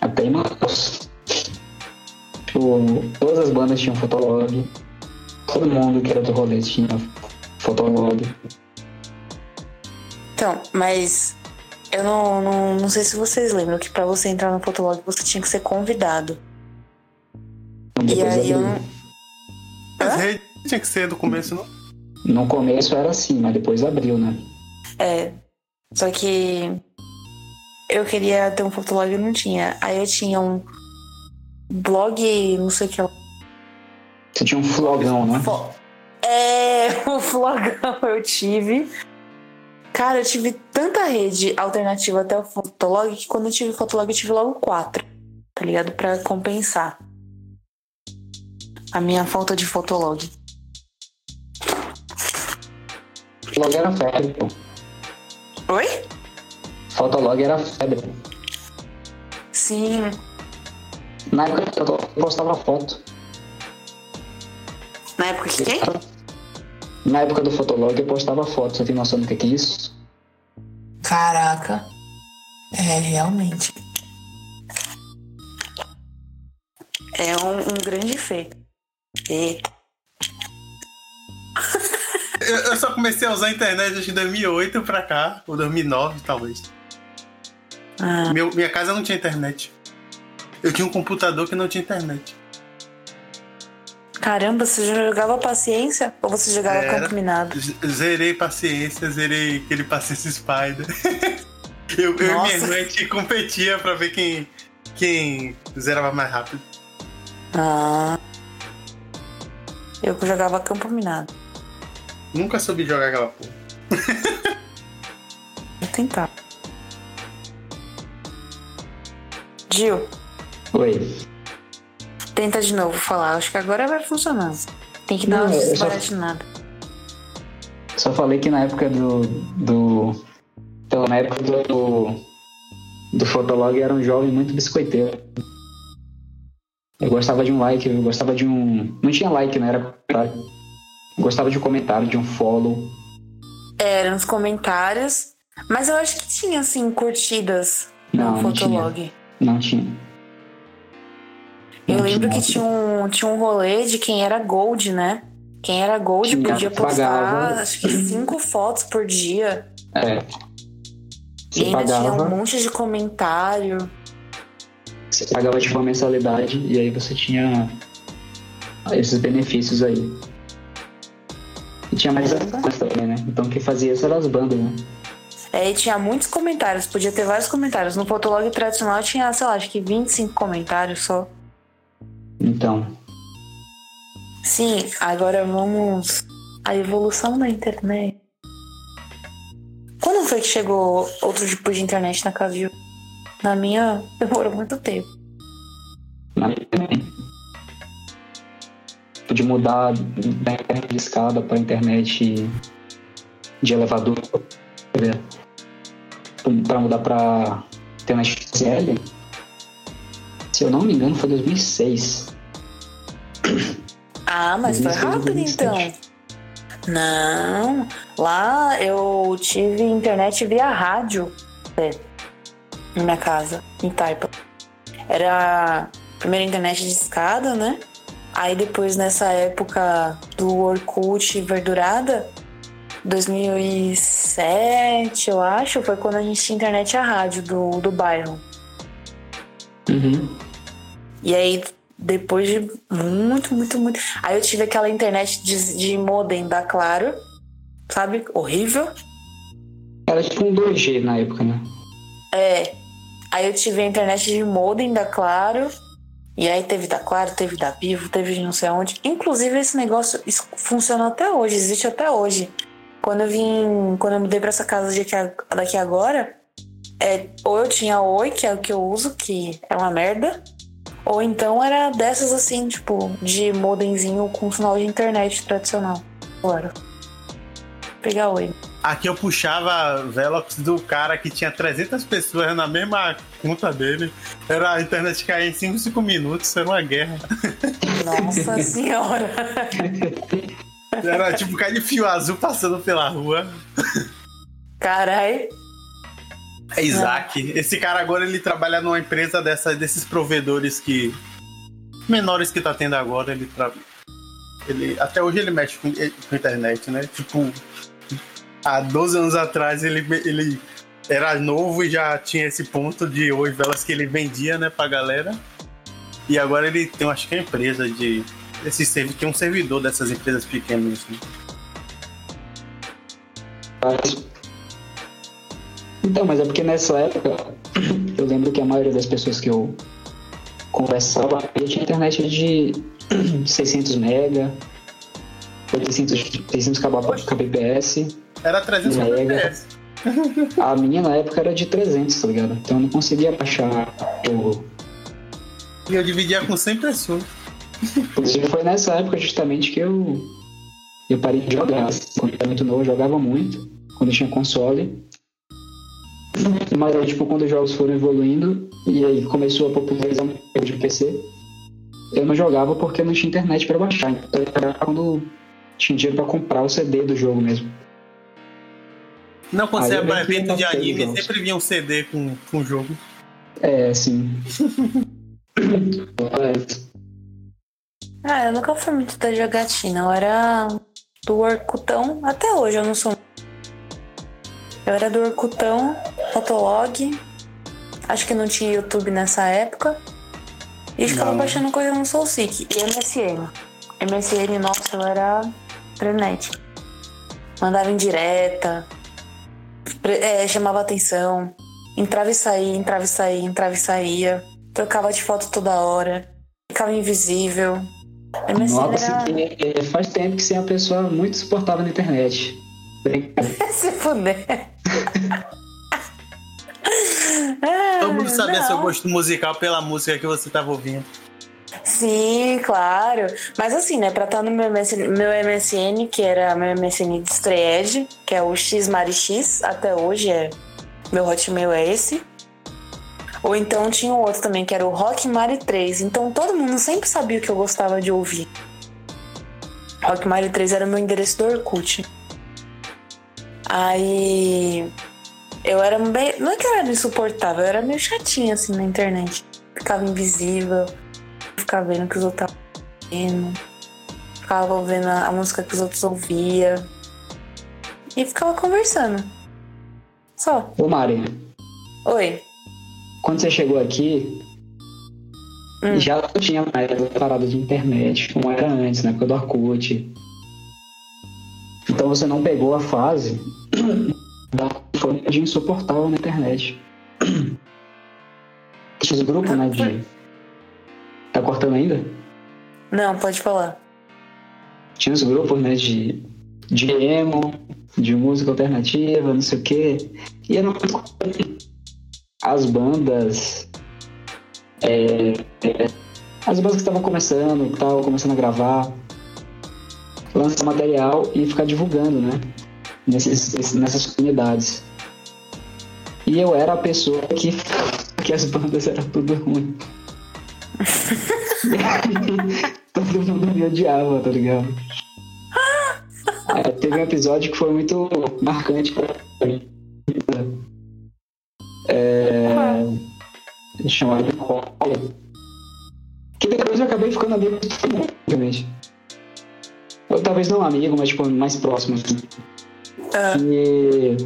Até em Manaus. Tipo, todas as bandas tinham Fotolog. Todo mundo que era do rolê tinha Fotolog. Então, mas eu não, não, não sei se vocês lembram que para você entrar no Fotolog você tinha que ser convidado. Depois e aí eu não. Mas tinha que ser do começo, não? No começo era assim, mas depois abriu, né? É. Só que eu queria ter um fotolog e não tinha. Aí eu tinha um blog, não sei o que lá. Você tinha um flogão, né? É, um flogão eu tive. Cara, eu tive tanta rede alternativa até o Fotolog que quando eu tive Fotolog eu tive logo quatro, tá ligado? Pra compensar a minha falta de Fotolog. Fotolog era febre, pô. Oi? Fotolog era febre. Sim. Na época eu postava foto. Na época que quem? Na época do Fotolog eu postava foto, você tem noção do que é isso? Caraca. É, realmente. É um, um grande feito. Eita. Eu, eu só comecei a usar a internet de 2008 pra cá, ou 2009 talvez. Ah. Meu, minha casa não tinha internet. Eu tinha um computador que não tinha internet. Caramba, você jogava paciência? Ou você jogava Era, campo minado? Zerei paciência, zerei aquele paciência Spider. eu, eu e minha irmã a gente competia pra ver quem, quem zerava mais rápido. Ah. Eu jogava campo minado. Nunca soube jogar aquela porra. Vou tentar. Gil, Oi. tenta de novo falar. Acho que agora vai funcionar. Tem que dar Não, uma eu só-. Só falei que na época do. do pela na época do, do, do Fotolog era um jovem muito biscoiteiro. Eu gostava de um like, eu gostava de um. Não tinha like, né? Era comentário. Eu gostava de um comentário, de um follow. Eram os comentários. Mas eu acho que tinha, assim, curtidas Não, no não tinha. Fotolog. Não tinha. Eu Não lembro tinha. que tinha um, tinha um rolê de quem era Gold, né? Quem era Gold Tinha, podia postar, pagava. acho que cinco fotos por dia. É. E Você ainda tinha um pagava, monte de comentário. você pagava tipo uma mensalidade e aí você tinha esses benefícios aí. E tinha mais as bandas também, né? Então quem fazia isso eram as bandas, né? É, e tinha muitos comentários, podia ter vários comentários. No Fotolog tradicional tinha, sei lá, acho que 25 comentários só. Então, Sim, agora vamos. A evolução da internet. Quando foi que chegou outro tipo de internet na Cavil? Na minha, demorou muito tempo. De mudar da internet de escada para internet de elevador, para mudar para internet CL, se eu não me engano, foi 2006. Ah, mas foi 2006, rápido 2007. então. Não, lá eu tive internet via rádio é, na minha casa, em Taipa. Era a primeira internet de escada, né? Aí depois, nessa época do Orkut Verdurada, 2007, eu acho, foi quando a gente tinha internet a rádio do, do bairro. Uhum. E aí, depois de muito, muito, muito. Aí eu tive aquela internet de, de modem da Claro, sabe? Horrível. Era tipo um 2G na época, né? É. Aí eu tive a internet de modem da Claro. E aí teve da Claro, teve da Vivo, teve de não sei onde. Inclusive, esse negócio funciona até hoje, existe até hoje. Quando eu vim. Quando eu mudei pra essa casa daqui, agora, é, ou eu tinha Oi, que é o que eu uso, que é uma merda. Ou então era dessas assim, tipo, de modemzinho com sinal de internet tradicional. Agora. Pegar Oi. Aqui eu puxava Velox do cara que tinha 300 pessoas na mesma conta dele. Era a internet cair em 5, 5 minutos, era uma guerra. Nossa senhora. Era tipo cair de fio azul passando pela rua. Carai. É Isaac. Esse cara agora ele trabalha numa empresa dessa, desses provedores que. menores que tá tendo agora. Ele, tra... ele Até hoje ele mexe com, com internet, né? Tipo, há 12 anos atrás ele, ele era novo e já tinha esse ponto de oi velas que ele vendia, né, pra galera. E agora ele tem, acho que é empresa de. Esse servi- tem um servidor dessas empresas pequenas. Né? Então, mas é porque nessa época eu lembro que a maioria das pessoas que eu conversava tinha internet de 600 mega, 600, 600 kbps. Era 300 Mega. A minha na época era de 300, tá ligado? Então eu não conseguia baixar o. E eu dividia com 100 pessoas. Inclusive foi nessa época justamente que eu eu parei de jogar. Quando eu era muito novo, eu jogava muito. Quando eu tinha console. Mas aí, tipo, quando os jogos foram evoluindo e aí começou a popularizar um jogo de PC, eu não jogava porque não tinha internet pra baixar. Então eu jogava quando tinha dinheiro pra comprar o CD do jogo mesmo. Não, quando você pra que evento de anime, jogos. sempre vinha um CD com, com o jogo. É, sim. Ah, eu nunca fui muito da jogatina. Eu era do Orkutão. Até hoje eu não sou. Eu era do Orkutão, Fotolog. Acho que não tinha YouTube nessa época. E ficava Não. baixando coisa no SoulSeek. E MSN. MSN, nossa, eu era frenética. Mandava em direta. É, chamava atenção. Entrava e saía, entrava e saía, entrava e saía. Trocava de foto toda hora. Ficava invisível. MSN Nossa, era... que- é, faz tempo que você é uma pessoa muito suportável na internet. Se fuder. Ah, Todo mundo sabia não. seu gosto musical pela música que você tava ouvindo. Sim, claro. Mas assim, né, pra estar no meu MSN, meu MSN, que era meu MSN de Stred, que é o X Mari X, até hoje é. Meu hotmail é esse. Ou então tinha um outro também, que era o Rock Mari 3. Então todo mundo sempre sabia o que eu gostava de ouvir. Rock Mari 3 era meu endereço do Orkut. Aí. Eu era bem. Não é que eu era insuportável, eu era meio chatinha assim na internet. Ficava invisível, ficava vendo o que os outros estavam vendo, ficava ouvindo a, a música que os outros ouviam. E ficava conversando. Só. Ô, Mari, Oi. quando você chegou aqui, Hum. já não tinha mais essa parada de internet, como era antes, na época do Orkut. Então você não pegou a fase da fome de insuportável na internet. Os grupos, né, de... Tá cortando ainda? Não, pode falar. Tinha os grupos, né, de, de emo, de música alternativa, não sei o quê. E eu não... As bandas... é, é, as bandas que estavam começando, que estavam começando a gravar, lançar material e ficar divulgando, né? Nesses, esses- nessas comunidades. E eu era a pessoa que, que as bandas eram tudo ruim. Todo mundo me odiava, tá ligado? É, teve um episódio que foi muito marcante pra mim. É, chamado de Cola. Que depois eu acabei ficando amigo de todo mundo, obviamente. Ou talvez não amigo, mas tipo, mais próximo. Assim. Ah. E.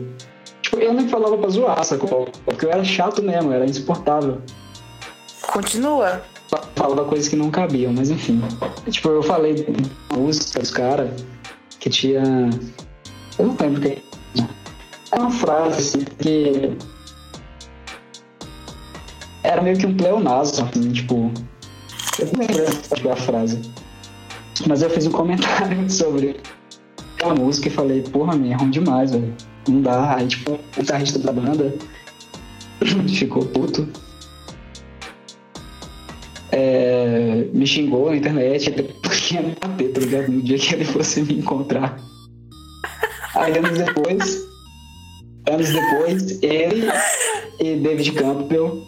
Tipo, eu nem falava pra zoar, sacou? Porque eu era chato mesmo, era insuportável. Continua. Falava coisas que não cabiam, mas enfim. Tipo, eu falei uma música dos caras que tinha. Eu não lembro que. Era uma frase assim que. Era meio que um pleonasmo, assim, tipo. Eu não lembro a frase. Mas eu fiz um comentário sobre aquela música e falei, porra, minha, é ruim demais, velho. Não dá. Aí, tipo, o guitarrista da banda ficou puto. Me xingou na internet porque ia me bater, tá ligado? No dia que ele fosse me encontrar. Aí anos depois, anos depois, ele e David Campbell,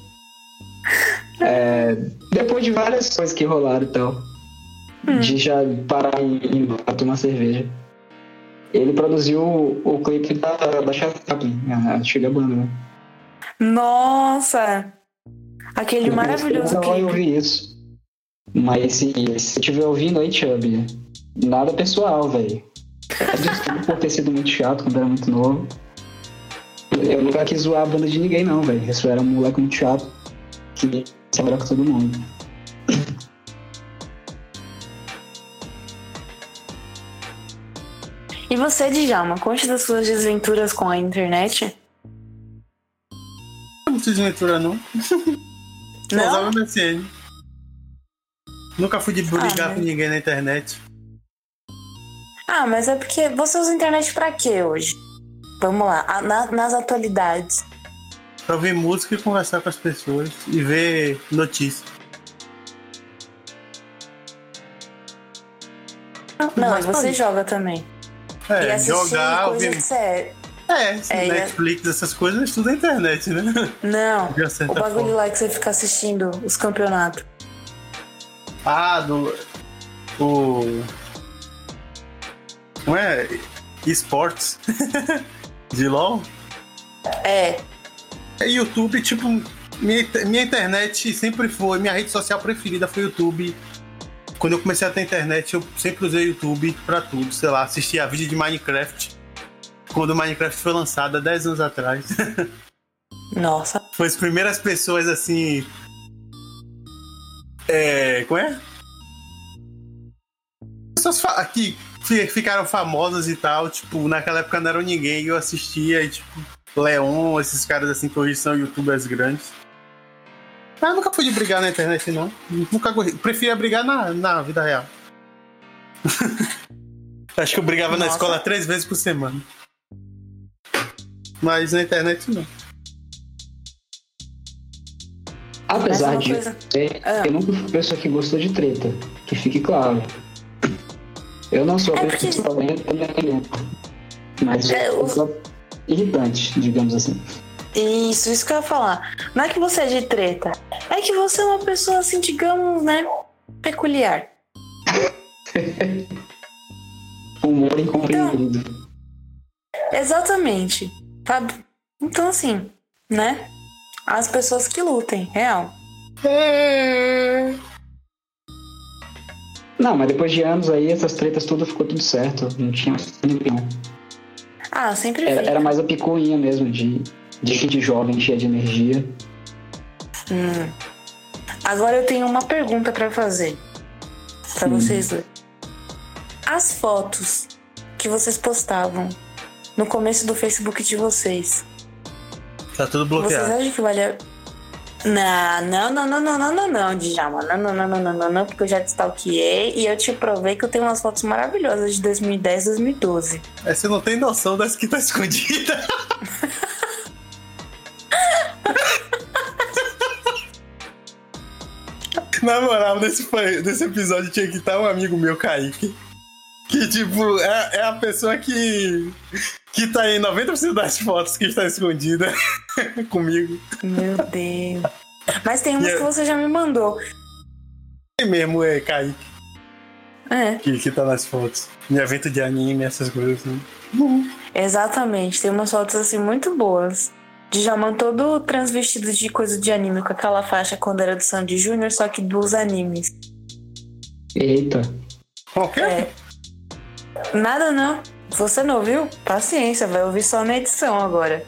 é, depois de várias coisas que rolaram e tal, de já parar em, bar tomar cerveja, ele produziu o, o clipe da, da Chaplin, a antiga banda, né? Nossa! Aquele maravilhoso Eu não clipe. ouvi isso. Mas se, se você estiver ouvindo aí, Chubby, nada pessoal, velho. Desculpa por ter sido muito chato quando era muito novo. Eu nunca quis zoar a banda de ninguém, não, velho. Eu só era um moleque muito chato que se que todo mundo. E você, Djalma, conte das suas desventuras com a internet? Não fiz aventura, não. Não? usava MSN. Nunca fui de brigar Ah, com ninguém na internet. Ah, mas é porque você usa internet pra quê hoje? Vamos lá, na- nas atualidades. Pra ouvir música e conversar com as pessoas e ver notícias. Não, Mas e você joga também. e É, assistir jogar, ouvir. de série. É, esse É, e- Netflix, essas coisas, tudo na internet, né? Não, o bagulho forma. lá que você fica assistindo os campeonatos. Ah, do. O. Não é? Esportes. de LOL. É, É YouTube, tipo, minha, minha internet sempre foi, minha rede social preferida foi YouTube. Quando eu comecei a ter internet, eu sempre usei YouTube pra tudo, sei lá, assistia vídeo de Minecraft. Quando o Minecraft foi lançado há 10 anos atrás. nossa. foi as primeiras pessoas assim. É. Como é? Pessoas que fi- ficaram famosas e tal, tipo, naquela época não eram ninguém, eu assistia, e, tipo, Leon, esses caras assim que hoje são youtubers grandes. Mas eu nunca fui de brigar na internet, não. Nunca. Preferia brigar na, na vida real. Acho que eu brigava na Nossa. escola três vezes por semana. Mas na internet não. Apesar de coisa- ser, Ah. eu nunca fui pessoa que gostou de treta, que fique claro. Eu não sou a É porque- pessoa lenta nem lenta. Mas É, eu sou irritante, digamos assim. Isso, isso que eu ia falar. Não é que você é de treta, é que você é uma pessoa assim, digamos, né, peculiar. Humor incompreendido. Exatamente. Sabe? Então, assim, né? As pessoas que lutem, real. Não, mas depois de anos aí, essas tretas tudo ficou tudo certo. Não tinha nenhum. Ah, sempre Era, era mais a picuinha mesmo, de, de gente jovem, cheia de energia. Hum. Agora eu tenho uma pergunta pra fazer. Pra Hum. vocês dois. As fotos que vocês postavam no começo do Facebook de vocês, Tá tudo vocês bloqueado. acham que vale a... Não, não, não, não, não, não, não, não, Djalma. Não, não, não, não, não, não, não, porque eu já te stalkeei e eu te provei que eu tenho umas fotos maravilhosas de 2010 2012. É, você não tem noção das que tá escondida. Na moral, nesse, nesse episódio tinha que estar um amigo meu, Kaique. Que, tipo, é, é a pessoa que. Que tá em 90% das fotos que está escondida comigo. Meu Deus. Mas tem umas eu- que você já me mandou. E mesmo é Kaique É, que, que tá nas fotos. Em evento de anime, essas coisas assim. exatamente. Tem umas fotos assim muito boas. Djalma todo transvestido de coisa de anime, com aquela faixa quando era do Sandy Júnior, só que dos animes. Eita. Qualquer. É. Nada não. Você não ouviu? Paciência, vai ouvir só na edição agora.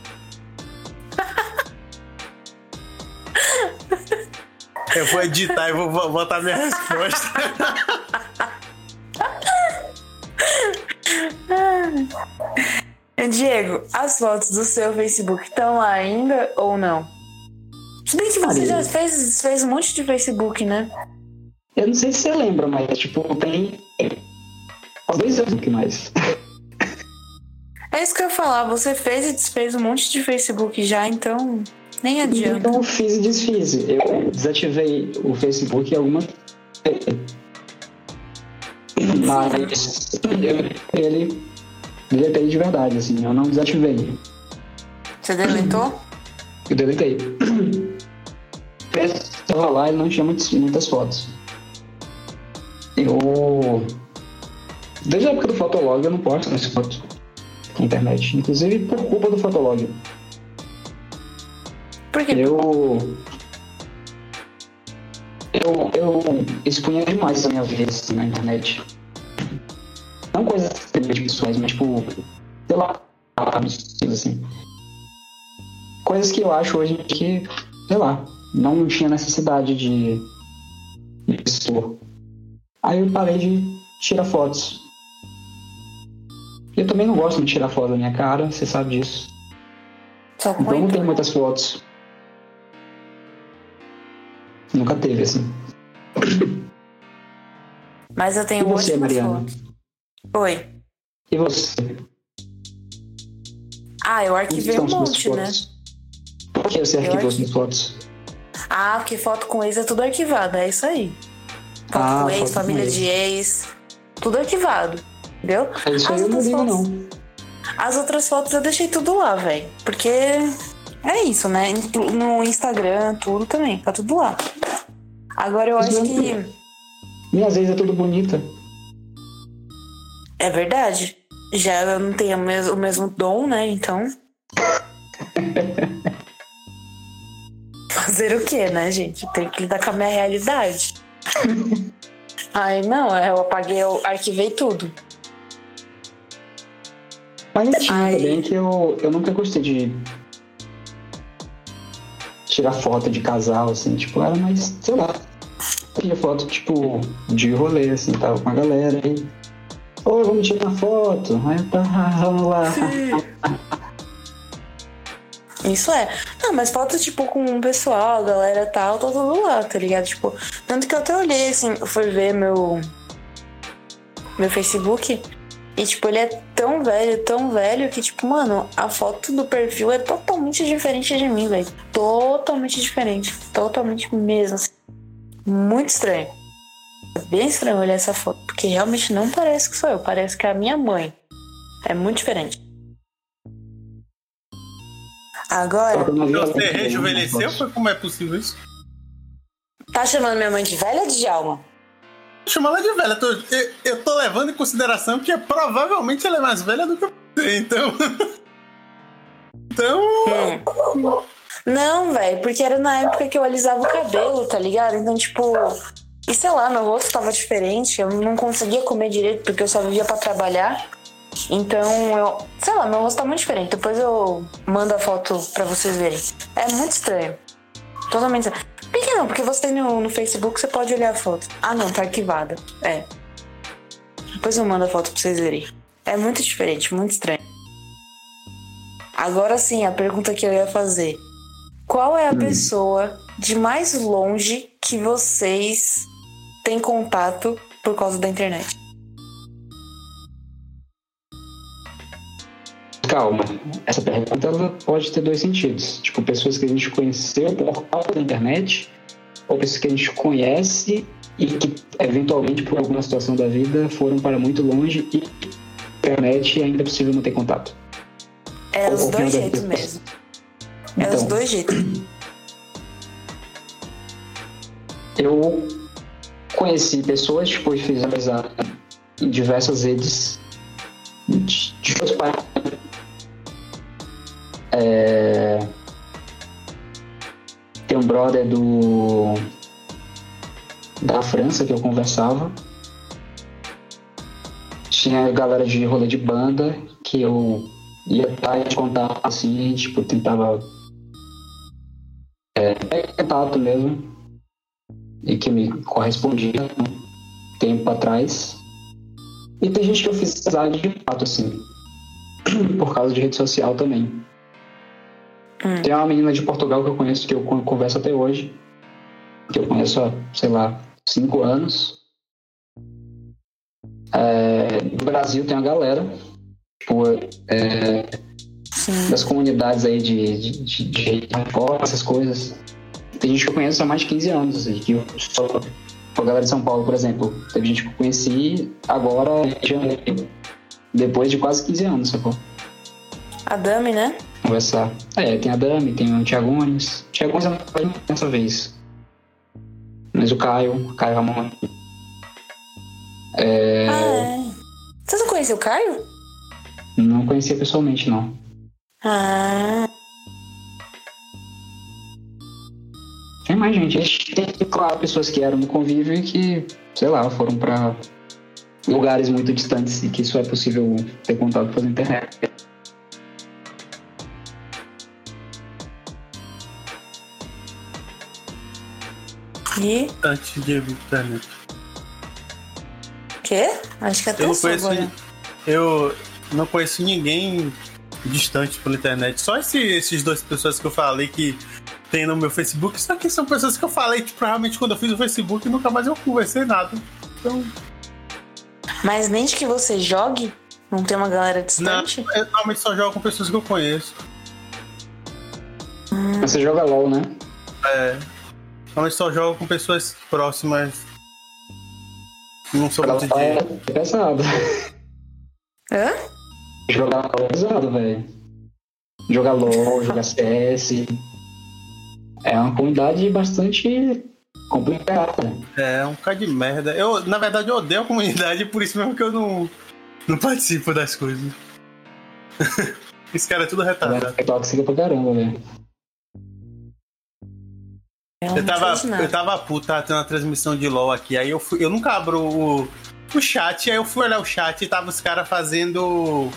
Eu vou editar e vou botar minha resposta. Diego, as fotos do seu Facebook estão lá ainda ou não? Se bem que você já fez, fez um monte de Facebook, né? Eu não sei se você lembra, mas, tipo, tem. Há dois anos que mais. É isso que eu ia falar. Você fez e desfez um monte de Facebook já, então nem adianta. Então eu fiz e desfiz. Eu desativei o Facebook algumas. Mas eu ele deletei de verdade, assim, eu não desativei. Você deletou? Eu deletei. Estava lá e não tinha muitas, muitas fotos. Eu. Desde a época do Fotolog eu não posto mais fotos na internet. Inclusive por culpa do Fotolog. Por quê? Eu. Eu, eu expunha demais a minha vida assim, na internet. Não coisas pessoais, mas tipo, sei lá, assim. Coisas que eu acho hoje que, sei lá, não tinha necessidade de, de expor. Aí eu parei de tirar fotos. Eu também não gosto de tirar foto da minha cara, você sabe disso. Só com Então não tem muitas fotos. Nunca teve, assim. Mas eu tenho E você, Mariana? fotos. Oi. E você? Ah, eu arquivei um monte, né? fotos? Por que você arquivou arqui- suas fotos? Ah, porque foto com ex é tudo arquivado, é isso aí. Foto Ah, com ex, foto com família ex. de ex, tudo arquivado. Entendeu? É Isso aí As eu não outras ligo, fotos- não. As outras fotos eu deixei tudo lá, velho. Porque é isso, né? No Instagram, tudo também, tá tudo lá. Agora eu acho que Minhas vezes é tudo bonita. é verdade. Já eu não tenho o mes- o mesmo dom, né? Então. Fazer o quê, né, gente? Tem que lidar com a minha realidade. Ai, não, eu apaguei, eu arquivei tudo. Mas tinha Ai. também que eu, eu nunca gostei de tirar foto de casal, assim, tipo, era mais, sei lá. Tinha foto, tipo, de rolê, assim, tava com a galera aí. Oi, vamos tirar foto. Aí tá, vamos lá. Isso é. Não, mas foto, tipo, com o pessoal, a galera tal, tá tudo lá, tá ligado? Tipo, tanto que eu até olhei, assim, eu fui ver meu. Meu Facebook. E, tipo, ele é tão velho, tão velho, que, tipo, mano, a foto do perfil é totalmente diferente de mim, velho. Totalmente diferente. Totalmente mesmo. Assim. Muito estranho. É bem estranho olhar essa foto, porque realmente não parece que sou eu, parece que é a minha mãe. É muito diferente. Agora. Você rejuvenesceu? Como é possível isso? Tá chamando minha mãe de velha de Djalma? Chama ela de velha. Eu, eu, eu, tô levando em consideração que é, provavelmente ela é mais velha do que você, então. então. Hum. Não, velho, porque era na época que eu alisava o cabelo, tá ligado? Então, tipo. E sei lá, meu rosto tava diferente, eu não conseguia comer direito porque eu só vivia para trabalhar. Então, eu. Sei lá, meu rosto tá muito diferente. Depois eu mando a foto pra vocês verem. É muito estranho. Totalmente estranho. Por que não? Porque você no, no Facebook você pode olhar a foto. Ah, não, tá arquivada. É. Depois eu mando a foto pra vocês verem. É muito diferente, muito estranho. Agora sim, a pergunta que eu ia fazer. Qual é a hum. pessoa de mais longe que vocês têm contato por causa da internet? Calma, essa pergunta ela pode ter dois sentidos. Tipo, pessoas que a gente conheceu por causa da internet, ou pessoas que a gente conhece e que, eventualmente, por alguma situação da vida, foram para muito longe e internet ainda é possível manter contato. É os dois jeitos mesmo. É então, os dois jeitos. Eu conheci pessoas, tipo, fiz amizade em diversas redes de, meus pais é... Tem um brother do da França que eu conversava. Tinha galera de rolê de banda que eu ia estar de contato assim, tipo, tentava é, contato mesmo e que me correspondia um tempo atrás. E tem gente que eu fiz amizade de fato, assim, por causa de rede social também. Hum. Tem uma menina de Portugal que eu conheço, que eu converso até hoje, que eu conheço há, sei lá, cinco anos. É, no Brasil tem uma galera, tipo, é, das comunidades aí de, de, de, de essas coisas. Tem gente que eu conheço há mais de 15 anos, assim, que eu só, a galera de São Paulo, por exemplo, teve gente que eu conheci agora, depois de quase 15 anos, sacou? A Dami, né? Conversar. É, tem a Dami, tem o Thiago Nunes. O Thiago Nunes é mais dessa vez. Mas o Caio, o Caio Ramon. É... Ah, é. Você não conheceu o Caio? Não conhecia pessoalmente, não. Ah. Tem mais gente. Tem, claro, pessoas que eram no convívio e que, sei lá, foram para lugares muito distantes e que só é possível ter contato pela internet. E. Antes de internet. Quê? Acho que até eu não conheço, agora. Eu não conheço ninguém distante pela internet. Só esse, esses dois pessoas que eu falei que tem no meu Facebook. Só que são pessoas que eu falei, tipo, realmente quando eu fiz o Facebook nunca mais eu conversei nada. Então. Mas nem de que você jogue? Não tem uma galera distante? Não, eu normalmente só jogo com pessoas que eu conheço. Hum. Você joga LOL, né? É. Normalmente só jogo com pessoas próximas. Não sou muito de. É pesado. Hã? Jogar LOL é pesado, velho. Jogar LOL, jogar CS. É uma comunidade bastante complicada. É, um bocado de merda. Eu, na verdade, eu odeio a comunidade, por isso mesmo que eu não, não participo das coisas. Esse cara é tudo retardado. É tóxico pra caramba, velho. Eu, eu tava, eu tava puto, tava tendo uma transmissão de LOL aqui. Aí eu fui, eu nunca abro o, o chat, aí eu fui olhar o chat e tava os caras fazendo.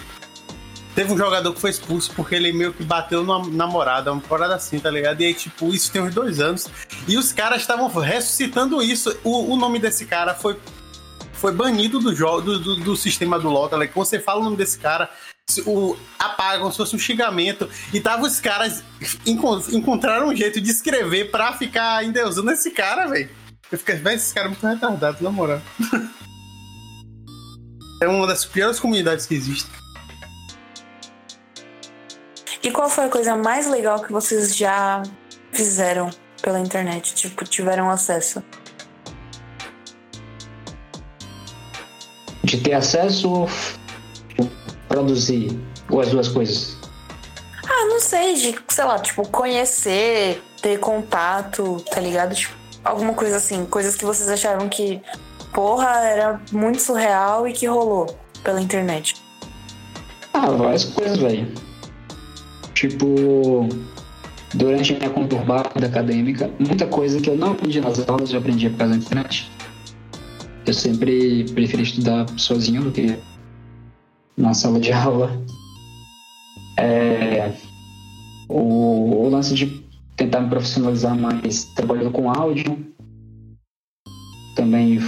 Teve um jogador que foi expulso porque ele meio que bateu numa namorada, uma parada assim, tá ligado? E aí, tipo, isso tem uns dois anos. E os caras estavam ressuscitando isso. O, o nome desse cara foi, foi banido do, jogo, do, do, do sistema do LoL, tá ligado? Quando você fala o nome desse cara, o, apagam se fosse um xingamento. E tava os caras encontraram um jeito de escrever pra ficar ainda usando esse cara, velho. Eu fiquei, velho, esse cara é muito retardado, na moral. É uma das piores comunidades que existe. E qual foi a coisa mais legal que vocês já fizeram pela internet? Tipo, tiveram acesso? De ter acesso ou produzir? Ou as duas coisas? Ah, não sei, de, sei lá, tipo, conhecer, ter contato, tá ligado? Tipo, alguma coisa assim, coisas que vocês acharam que, porra, era muito surreal e que rolou pela internet. Ah, várias coisas, velho. Tipo, durante a minha conturbada acadêmica, muita coisa que eu não aprendi nas aulas eu aprendi por causa da internet. Eu sempre preferi estudar sozinho do que na sala de aula. É, o, o lance de tentar me profissionalizar mais trabalhando com áudio também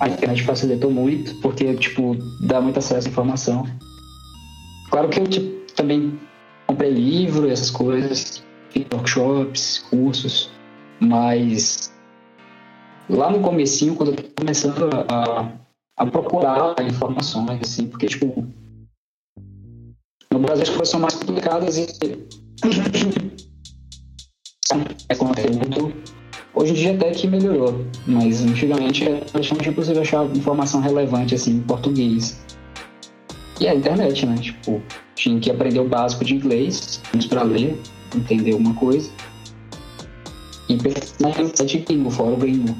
a internet facilitou muito porque tipo dá muito acesso à informação claro que eu tipo, também comprei livro essas coisas workshops cursos mas lá no comecinho quando eu tô começando a, a procurar informações assim porque tipo no as coisas são mais complicadas e é conteúdo. Hoje em dia até que melhorou, mas antigamente era bastante impossível achar informação relevante assim em português. E a internet, né? Tipo, tinha que aprender o básico de inglês, para ler, entender alguma coisa. E pesquisar em site gringo, fórum gringo.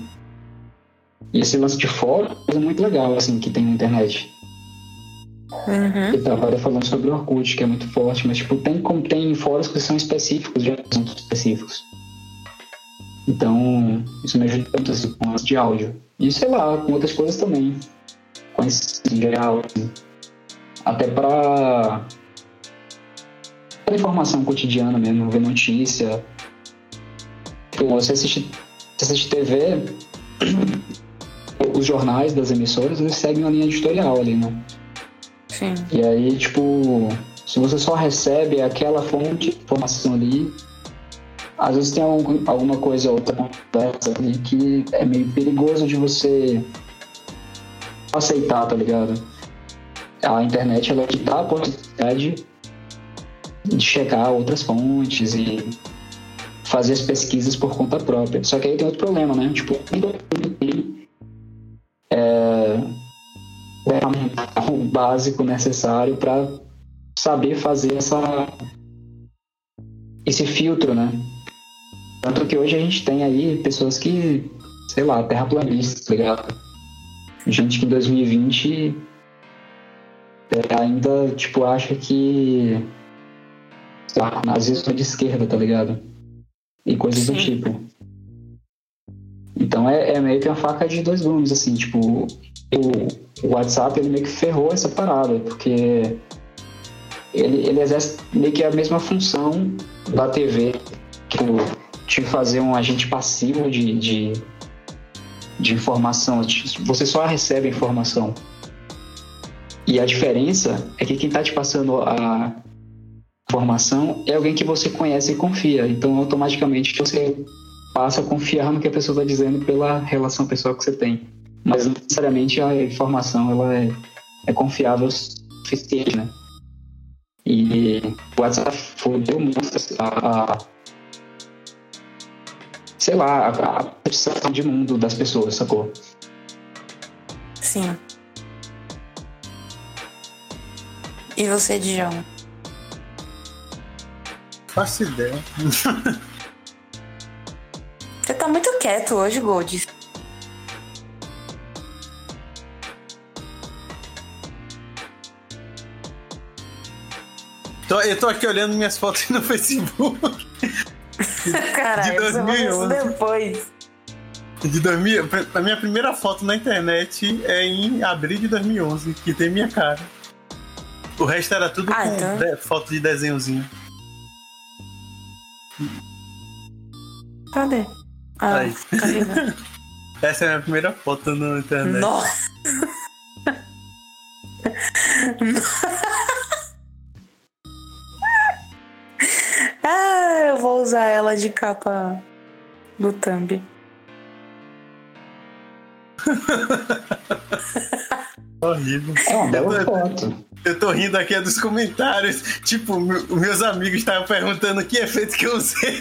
E esse lance de fórum é muito legal, assim, que tem na internet. Uhum. Eu tava falando sobre o Orkut, que é muito forte, mas tipo, tem, tem fóruns que são específicos de assuntos específicos. Então, isso me ajuda muito assim, com as de áudio. E sei lá, com outras coisas também. Com esse em geral. Assim. Até para informação cotidiana mesmo, ver notícia. Tipo, você assiste, assiste TV, os jornais das emissoras, eles seguem uma linha editorial ali, né? Sim. E aí, tipo, se você só recebe aquela fonte de informação ali, às vezes tem algum, alguma coisa ou outra conversa ali que é meio perigoso de você aceitar, tá ligado? A internet, ela te dá a possibilidade de checar outras fontes e fazer as pesquisas por conta própria. Só que aí tem outro problema, né? Tipo, é, o básico necessário para saber fazer essa esse filtro, né? Tanto que hoje a gente tem aí pessoas que, sei lá, terraplanistas, tá ligado? Gente que em 2020 é, ainda, tipo, acha que lá, nazismo é de esquerda, tá ligado? E coisas Sim. do tipo. Então é, é, meio que uma faca de dois gumes, assim, tipo, o, o WhatsApp ele meio que ferrou essa parada, porque ele, ele exerce meio que a mesma função da TV, tipo, te fazer um agente passivo de, de, de informação. Você só recebe informação. E a diferença é que quem está te passando a informação é alguém que você conhece e confia. Então, automaticamente, você passa a confiar no que a pessoa está dizendo pela relação pessoal que você tem. Mas, não necessariamente, a informação ela é, é confiável o suficiente, né? E o WhatsApp fodeu muito a, a sei lá, a, a percepção de mundo das pessoas, sacou? Sim. E você, Djalma? Faço ideia. quieto hoje, Gold. eu tô aqui olhando minhas fotos no Facebook. Caralho, de 2011. depois. De 2000, a minha primeira foto na internet é em abril de 2011, que tem minha cara. O resto era tudo ah, com então... foto de desenhozinho. Cadê? Ah, Aí. Essa é a minha primeira foto na internet. Nossa! eu vou usar ela de capa do Thumb. horrível. É uma bela Eu tô- foto. Eu tô rindo aqui dos comentários. Tipo, me- meus amigos estavam perguntando que efeito que eu usei.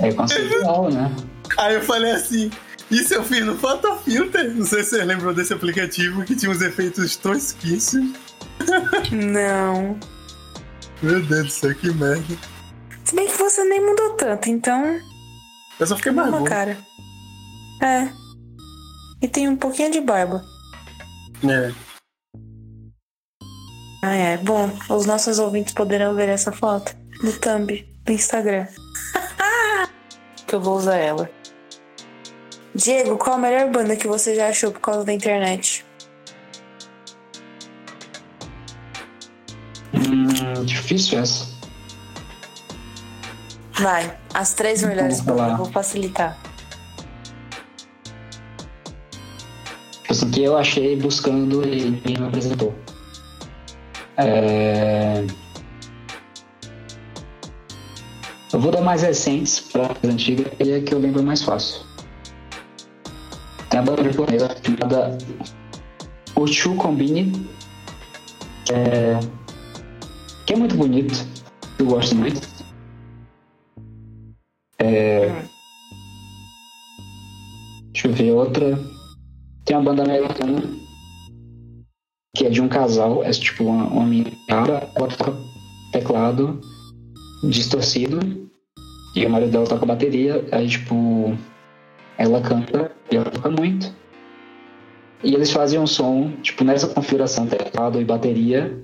É conceitual, né? Aí eu falei assim, isso eu fiz no Photofilter. Não sei se vocês lembram desse aplicativo que tinha uns efeitos tosquíssimos. Não. Meu Deus do céu, que merda. Se bem que você nem mudou tanto, então. Eu só fiquei bom. cara. É. E tem um pouquinho de barba. É. Ah, é. Bom, os nossos ouvintes poderão ver essa foto no thumb do Instagram. que eu vou usar ela. Diego, qual a melhor banda que você já achou por causa da internet? Hum, difícil essa. Vai, as três melhores bandas, vou facilitar. Tipo assim, que eu achei buscando e ninguém me apresentou. É... Eu vou dar mais recentes para as antigas, e é que eu lembro mais fácil. Tem a banda japonesa chamada Ochu Combine, que é, que é muito bonito, eu gosto muito. É... Deixa eu ver outra. Tem uma banda americana que é de um casal, é tipo uma, uma menina, toca teclado distorcido e o marido dela toca bateria, aí tipo ela canta e ela toca muito. E eles fazem um som, tipo, nessa configuração teclado e bateria,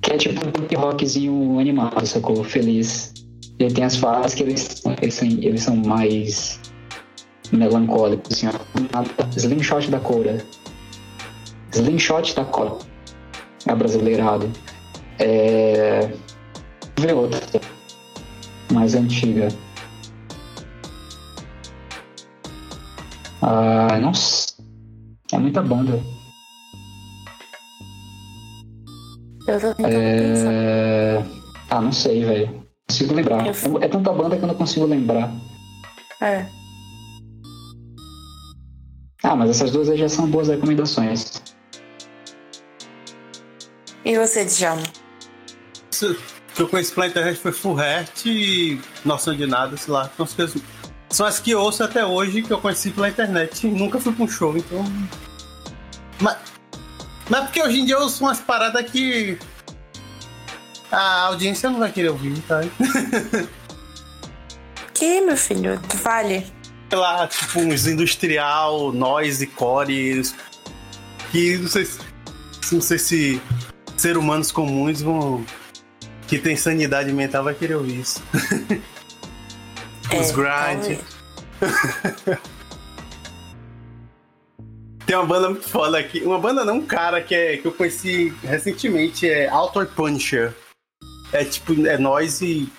que é tipo um punk rockzinho animado, sacou? Feliz. E aí tem as fases que eles, eles, eles são mais melancólicos, assim. Slingshot da Cora. Slingshot da Cora. É brasileirado. É... Vou ver outra. Mais antiga. Ah, nossa. É muita banda. Eu tô tentando. É... Ah, não sei, velho. Não consigo lembrar. Eu- É tanta banda que eu não consigo lembrar. É. Ah, mas essas duas aí já são boas recomendações. E você, Djalma? Que eu conheci pela internet foi Full Heart e Noção de Nada, sei lá. São as, coisas- são as que ouço até hoje que eu conheci pela internet. Nunca fui pra um show, então. Mas, mas porque hoje em dia eu ouço umas paradas que. A audiência não vai querer ouvir, tá? Que, meu filho? Vale. sei lá, tipo uns industrial, noise, core, que não sei se, não sei se ser humanos comuns vão que tem sanidade mental vai querer ouvir isso. Os grind. Tem uma banda muito foda aqui, uma banda não, um cara que é que eu conheci recentemente é Auto Punisher. É tipo é noise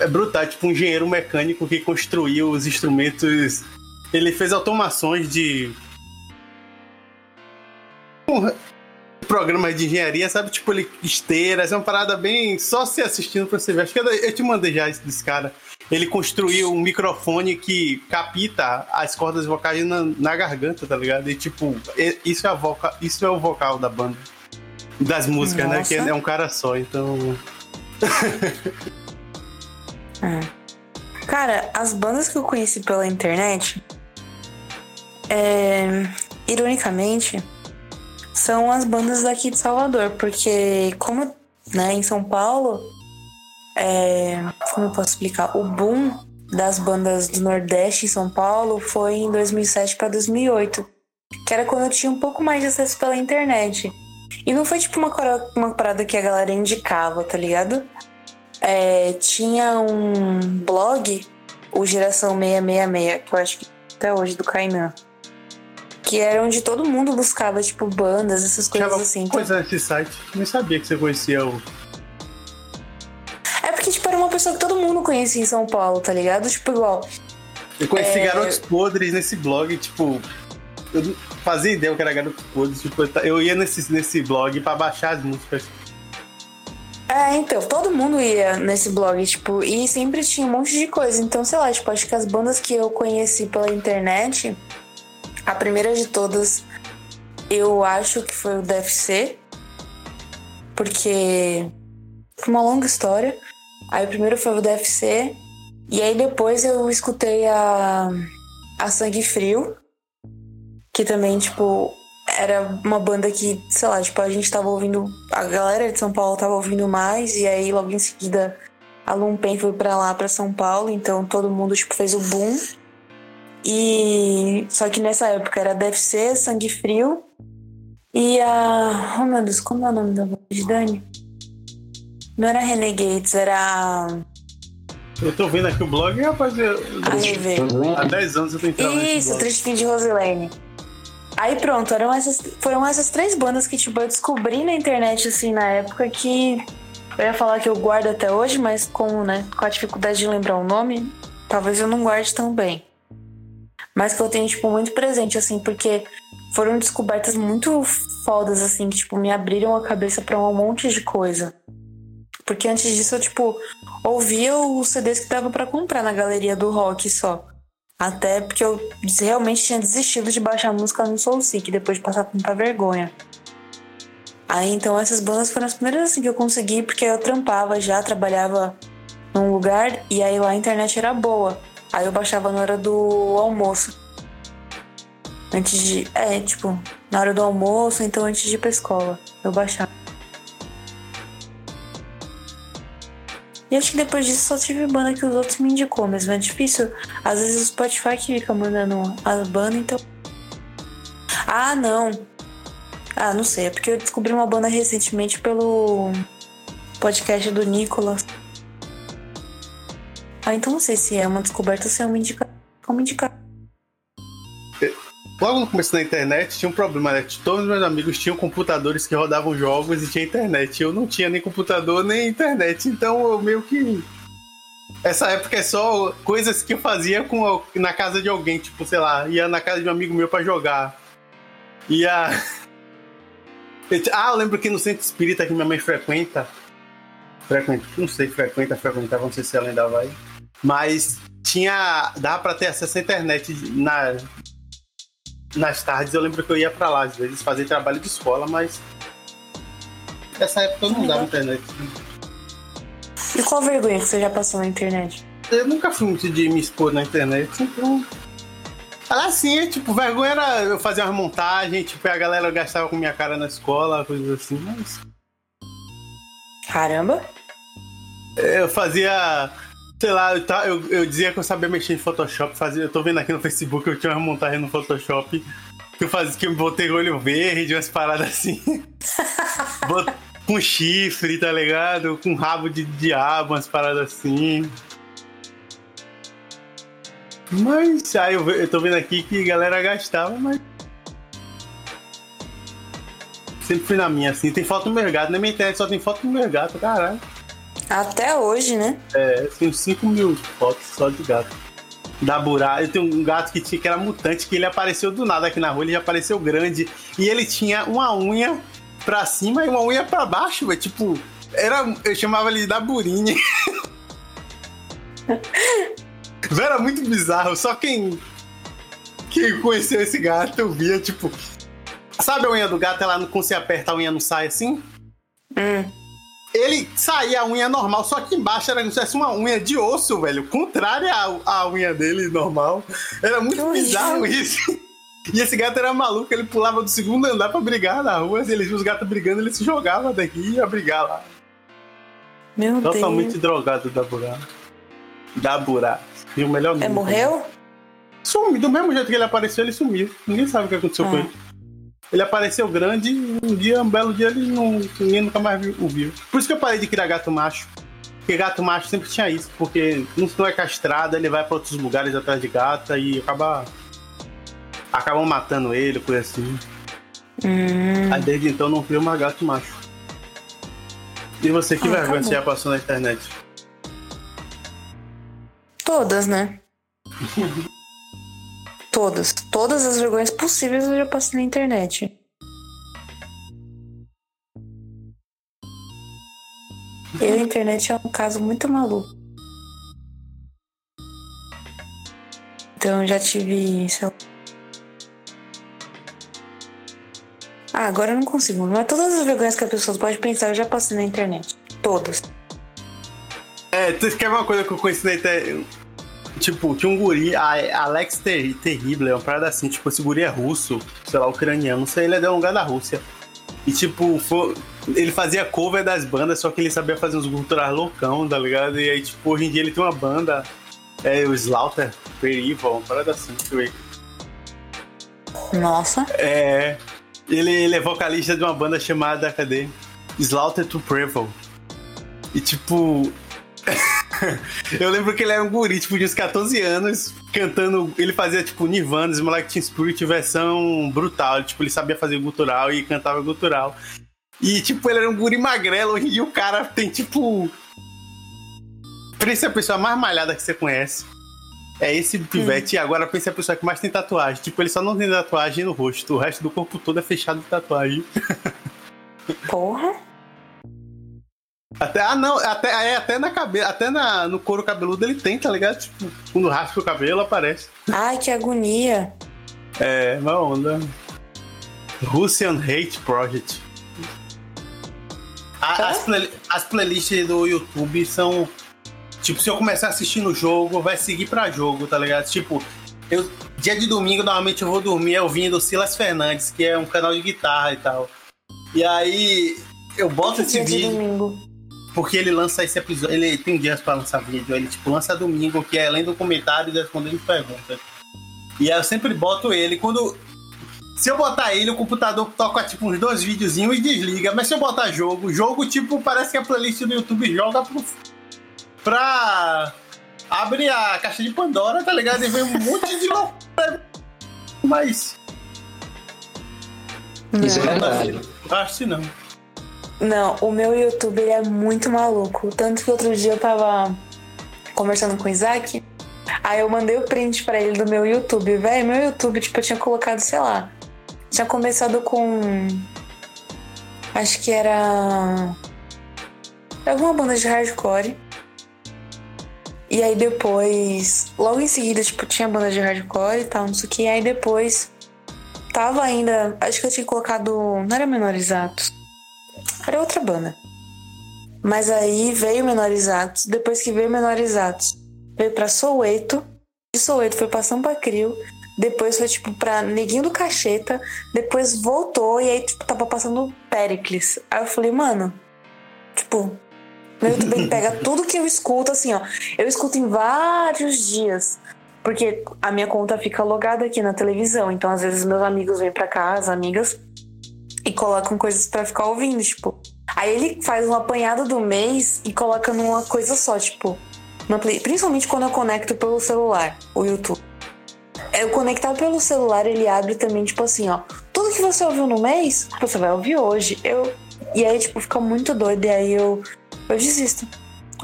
é brutal, é tipo um engenheiro mecânico que construiu os instrumentos. Ele fez automações de. Programas de engenharia, sabe? Tipo, ele esteiras, é uma parada bem. Só se assistindo pra você ver. Acho que eu eu te mandei já esse desse cara. Ele construiu um microfone que capta as cordas vocais na, na garganta, tá ligado? E tipo, isso é, a voca, isso é o vocal da banda. Das músicas, né? Que Nossa. é um cara só, então. Cara, as bandas que eu conheci pela internet, é, ironicamente, são as bandas daqui de Salvador, porque como né, em São Paulo, é, como eu posso explicar, o boom das bandas do Nordeste em São Paulo foi em 2007 para 2008, que era quando eu tinha um pouco mais de acesso pela internet. E não foi tipo uma, uma parada que a galera indicava, tá ligado? É, tinha um blog, o Geração 666, que eu acho que até hoje, do Kainan. Que era onde todo mundo buscava, tipo, bandas, essas coisas Tinha assim. Então, coisa nesse site. Nem sabia que você conhecia o. É porque, tipo, era uma pessoa que todo mundo conhecia em São Paulo, tá ligado? Tipo, igual. Eu conheci É. garotos podres nesse blog, tipo. Eu não fazia ideia que era garotos podres. Tipo, eu ia nesse, nesse blog pra baixar as músicas. É, então, todo mundo ia nesse blog, tipo, e sempre tinha um monte de coisa. Então, sei lá, tipo, acho que as bandas que eu conheci pela internet, a primeira de todas, eu acho que foi o DFC, porque foi uma longa história. Aí o primeiro foi o DFC, e aí depois eu escutei a, a Sangue Frio, que também, tipo, era uma banda que, sei lá, tipo, a gente tava ouvindo. A galera de São Paulo tava ouvindo mais, e aí logo em seguida a Lumpen foi pra lá, pra São Paulo, então todo mundo, tipo, fez o boom. E. Só que nessa época era DFC, Sangue Frio. E a. Oh meu Deus, como é o nome da de Dani? Não era Renegades, era. Eu tô vendo aqui o blog, rapaz. Eu... Há 10 anos eu tô entrando Isso, Triste Fim de Rosilene. Aí pronto, eram essas, foram essas três bandas que tipo, eu descobri na internet, assim, na época que eu ia falar que eu guardo até hoje, mas com, né, com a dificuldade de lembrar o nome, talvez eu não guarde tão bem. Mas que eu tenho, tipo, muito presente, assim, porque foram descobertas muito fodas, assim, que, tipo, me abriram a cabeça para um monte de coisa. Porque antes disso eu, tipo, ouvia os CDs que dava para comprar na galeria do rock só. Até porque eu realmente tinha desistido de baixar música no Soul Seek depois de passar tanta vergonha. Aí então essas bandas foram as primeiras assim que eu consegui, porque eu trampava já, trabalhava num lugar e aí lá a internet era boa. Aí eu baixava na hora do almoço. Antes de. É, tipo, na hora do almoço, então antes de ir pra escola. Eu baixava. E acho que depois disso só tive banda que os outros me indicou mesmo. É difícil. Às vezes o Spotify que fica mandando as bandas, então. Ah, não. Ah, não sei. É porque eu descobri uma banda recentemente pelo podcast do Nicolas. Ah, então não sei se é uma descoberta ou se é uma indicação. Como indicar. Logo no começo da internet tinha um problema, né? Todos os meus amigos tinham computadores que rodavam jogos e tinha internet. Eu não tinha nem computador nem internet, então eu meio que. Essa época é só coisas que eu fazia com, na casa de alguém, tipo, sei lá, ia na casa de um amigo meu para jogar. Ia. Ah, eu lembro que no centro espírita que minha mãe frequenta. Frequenta, não sei, frequenta, frequentava, não sei se ela ainda vai. Mas tinha. dava pra ter acesso à internet na, nas tardes eu lembro que eu ia pra lá, às vezes, fazer trabalho de escola, mas nessa época eu não dava internet. E qual vergonha que você já passou na internet? Eu nunca fui muito de me expor na internet, então. Assim, é, tipo, vergonha era eu fazer uma montagem, tipo, a galera gastava com minha cara na escola, coisas assim, mas. Caramba! Eu fazia sei lá, eu, eu, eu, dizia que eu sabia mexer em Photoshop, fazia, eu tô vendo aqui no Facebook, eu tinha uma montagem no Photoshop que eu fazia que eu botei olho verde, umas paradas assim. com chifre, tá ligado? Com rabo de diabo, umas paradas assim. Mas aí eu, eu tô vendo aqui que a galera gastava, mas. Sempre fui na minha, assim. Tem foto no mercado, na minha internet só tem foto no mercado, caralho. Até hoje, né? É, tenho 5 mil fotos só de gato. Da Burá, eu tenho um gato que tinha que era mutante, que ele apareceu do nada aqui na rua, ele já apareceu grande. E ele tinha uma unha pra cima e uma unha pra baixo, velho. Tipo, era, eu chamava ele da Burinha. era muito bizarro, só quem, quem conheceu esse gato eu via, tipo. Sabe a unha do gato, ela quando você aperta a unha não sai assim? Hum ele saía a unha normal, só que embaixo era como se fosse uma unha de osso, velho. Contrária à, à unha dele normal. Era muito bizarro isso. E esse gato era maluco, ele pulava do segundo andar pra brigar na rua. Se ele viu os gatos brigando, ele se jogava daqui e ia brigar lá. Meu Totalmente Deus. Totalmente drogado da Burá. Da Burá. E o melhor nome. É, morreu? Sumiu. Do mesmo jeito que ele apareceu, ele sumiu. Ninguém sabe o que aconteceu ah. com ele. Ele apareceu grande e um dia, um belo dia, ele não, ninguém nunca mais o viu. Por isso que eu parei de criar gato macho. Porque gato macho sempre tinha isso, porque não é castrado, ele vai para outros lugares atrás de gata e acaba. acabam matando ele, coisa assim. Hum. Aí desde então não criou mais gato macho. E você, que ah, vergonha você já passou na internet? Todas, né? Todas. Todas as vergonhas possíveis eu já passei na internet. Eu, a internet é um caso muito maluco. Então, já tive. Lá. Ah, agora eu não consigo. Mas todas as vergonhas que as pessoas podem pensar, eu já passei na internet. Todas. É, tu quer uma coisa que eu conheci na internet? Tipo, tinha um guri, a Alex Ter Terrible, é uma parada assim, tipo, esse guri é russo, sei lá, ucraniano, não sei, ele é de um lugar da Rússia. E tipo, foi, ele fazia cover das bandas, só que ele sabia fazer uns guturais loucão, tá ligado? E aí, tipo, hoje em dia ele tem uma banda, é o Slaughter Perival, uma parada assim, deixa eu ver. Nossa. É. Ele, ele é vocalista de uma banda chamada, cadê? Slaughter to Preval. E tipo. eu lembro que ele era um guri, tipo, de uns 14 anos, cantando. Ele fazia, tipo, Nirvana, Moleque Teen Spirit versão brutal. Tipo, ele sabia fazer gutural e cantava gutural. E, tipo, ele era um guri magrelo, e o cara tem, tipo. Pensa a pessoa mais malhada que você conhece. É esse pivete. Hum. E agora pensa a pessoa que mais tem tatuagem. Tipo, ele só não tem tatuagem no rosto. O resto do corpo todo é fechado de tatuagem. Porra. Até, ah, não, até, é, até na cabeça, até na, no couro cabeludo ele tem, tá ligado? Tipo, quando raspa o cabelo aparece. Ai, que agonia. É, uma onda. Russian Hate Project. A, as, play, as playlists do YouTube são. Tipo, se eu começar assistindo o jogo, vai seguir pra jogo, tá ligado? Tipo, eu, dia de domingo, normalmente eu vou dormir ouvindo Silas Fernandes, que é um canal de guitarra e tal. E aí, eu boto esse vídeo. Domingo. Porque ele lança esse episódio, ele tem dias pra lançar vídeo, ele tipo lança domingo, que é além do comentário e respondendo perguntas. E aí eu sempre boto ele quando. Se eu botar ele, o computador toca tipo uns dois videozinhos e desliga. Mas se eu botar jogo, jogo tipo, parece que a playlist do YouTube joga pro, pra. Abre a caixa de Pandora, tá ligado? E vem um monte de loucura. Mas. Isso é verdade. Acho que não. Não, o meu YouTube ele é muito maluco. Tanto que outro dia eu tava conversando com o Isaac. Aí eu mandei o print para ele do meu YouTube. Velho, meu YouTube, tipo, eu tinha colocado, sei lá. Tinha começado com. Acho que era. Alguma banda de hardcore. E aí depois. Logo em seguida, tipo, tinha banda de hardcore e tal, não sei o que. E aí depois. Tava ainda. Acho que eu tinha colocado. Não era menorizados. Era outra banda. Mas aí veio Menorizados. Depois que veio Menorizados, veio pra Soueto. De Soueto foi pra Sampa Crio. Depois foi, tipo, pra Neguinho do Cacheta. Depois voltou e aí, tipo, tava passando Pericles. Aí eu falei, mano, tipo, meu YouTube pega tudo que eu escuto, assim, ó. Eu escuto em vários dias. Porque a minha conta fica logada aqui na televisão. Então, às vezes, meus amigos vêm pra casa, amigas, e colocam coisas para ficar ouvindo, tipo. Aí ele faz um apanhado do mês e coloca numa coisa só, tipo. Play... Principalmente quando eu conecto pelo celular, o YouTube. Eu conectar pelo celular, ele abre também, tipo assim, ó. Tudo que você ouviu no mês, você vai ouvir hoje. Eu. E aí, tipo, fica muito doido. E aí eu. Eu desisto.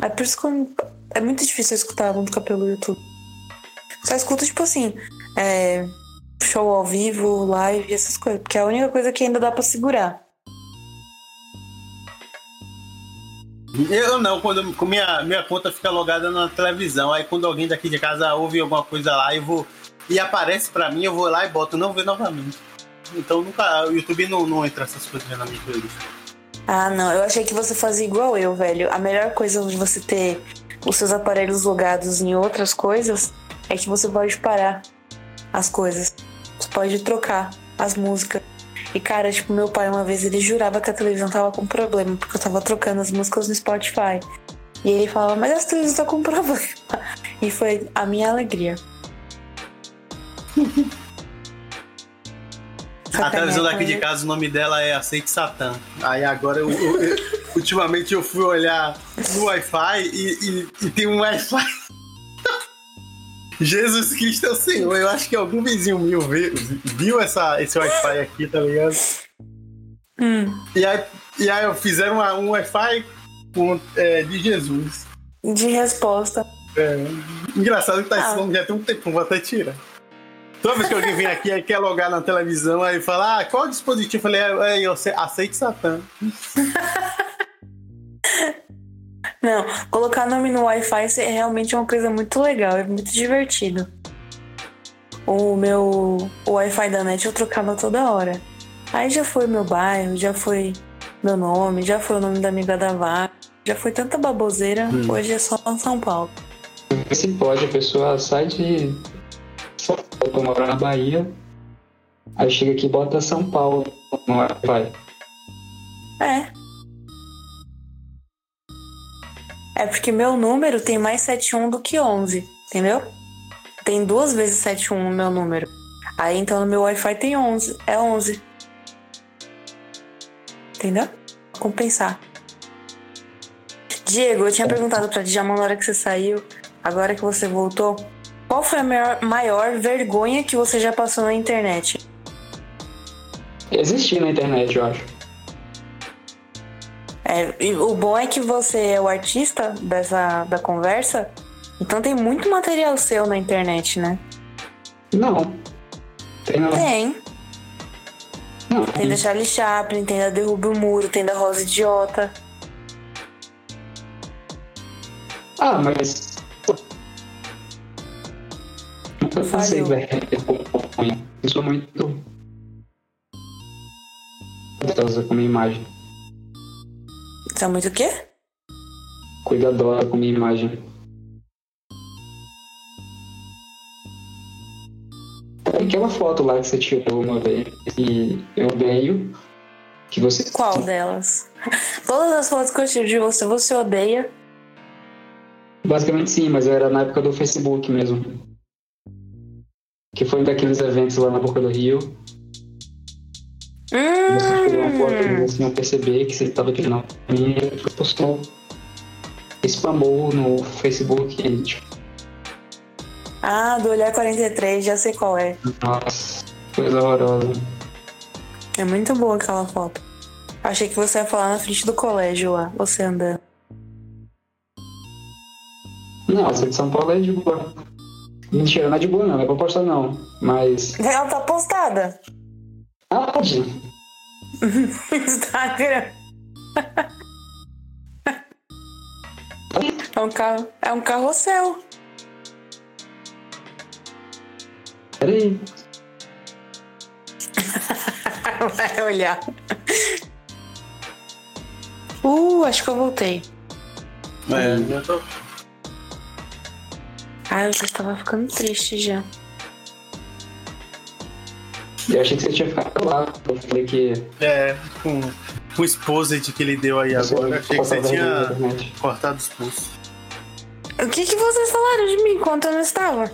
É por isso que eu... é muito difícil escutar música pelo YouTube. Só escuto, tipo assim. É show ao vivo, live, essas coisas. Porque é a única coisa que ainda dá para segurar. Eu não, quando minha, minha conta fica logada na televisão, aí quando alguém daqui de casa ouve alguma coisa lá e vou e aparece para mim, eu vou lá e boto não ver novamente. Então nunca, o YouTube não, não entra essas coisas na minha playlist. Ah, não, eu achei que você fazia igual eu, velho. A melhor coisa de você ter os seus aparelhos logados em outras coisas é que você pode parar as coisas. Você pode trocar as músicas. E, cara, tipo, meu pai uma vez ele jurava que a televisão tava com problema, porque eu tava trocando as músicas no Spotify. E ele falava, mas a televisão tá com problema. E foi a minha alegria. a televisão daqui de casa, o nome dela é Aceite Satã. Aí agora, eu, eu, eu, ultimamente eu fui olhar no Wi-Fi e, e, e tem um Wi-Fi Jesus Cristo é o Senhor. Eu acho que algum vizinho meu viu, viu essa, esse Wi-Fi aqui, tá ligado? Hum. E, aí, e aí fizeram uma, um Wi-Fi com, é, de Jesus. De resposta. É, engraçado que tá ah. esse nome já tem um tempo, vou até tirar. Toda vez que alguém vem aqui e quer logar na televisão, aí fala, ah, qual é o dispositivo? Eu falei, é, é eu aceito Satã. Não, colocar nome no Wi-Fi é realmente uma coisa muito legal, é muito divertido. O meu o Wi-Fi da net eu trocava toda hora. Aí já foi meu bairro, já foi meu nome, já foi o nome da amiga da vaca, já foi tanta baboseira, hum. hoje é só São Paulo. Se pode, a pessoa sai de São Paulo morar na Bahia, aí chega aqui e bota São Paulo no Wi-Fi. É. É porque meu número tem mais 71 do que 11, entendeu? Tem duas vezes 71 no meu número. Aí então no meu Wi-Fi tem 11, é 11. Entendeu? Compensar. Diego, eu tinha perguntado pra Djalma na hora que você saiu, agora que você voltou, qual foi a maior, maior vergonha que você já passou na internet? Existir na internet, eu acho. É, o bom é que você é o artista dessa da conversa, então tem muito material seu na internet, né? Não. Tem não. Tem. Não, tem da Charlie Chaplin, tem da Derrube o Muro, tem da Rosa Idiota. Ah, mas. Eu não sei, velho. Eu sou muito. Cuidadosa com minha imagem. É muito o quê? Cuidadosa com minha imagem. Aquela foto lá que você tirou uma vez e eu odeio. Que você. Qual delas? Todas as fotos que eu tiro de você, você odeia. Basicamente sim, mas era na época do Facebook mesmo. Que foi um daqueles eventos lá na Boca do Rio. Hum. Você tirou uma foto assim, eu perceber que você estava tirando e postou. Spamou no Facebook e tipo, ah, do Olhar 43, já sei qual é. Nossa, coisa horrorosa. É muito boa aquela foto. Achei que você ia falar na frente do colégio lá, você andando. Não, essa de São Paulo é de boa. Mentira, não é de boa não, não é pra postar não. Mas. Ela tá postada. Aonde? Instagram. é um carro. É um carrossel. Peraí. Vai olhar. Uh, acho que eu voltei. É, eu tô. Ah, eu já estava ficando triste já. Eu achei que você tinha ficado lá. Eu falei que. É, com o exposit que ele deu aí você agora, achei que você tinha cortado os pulsos. O que, que vocês falaram de mim enquanto eu não estava?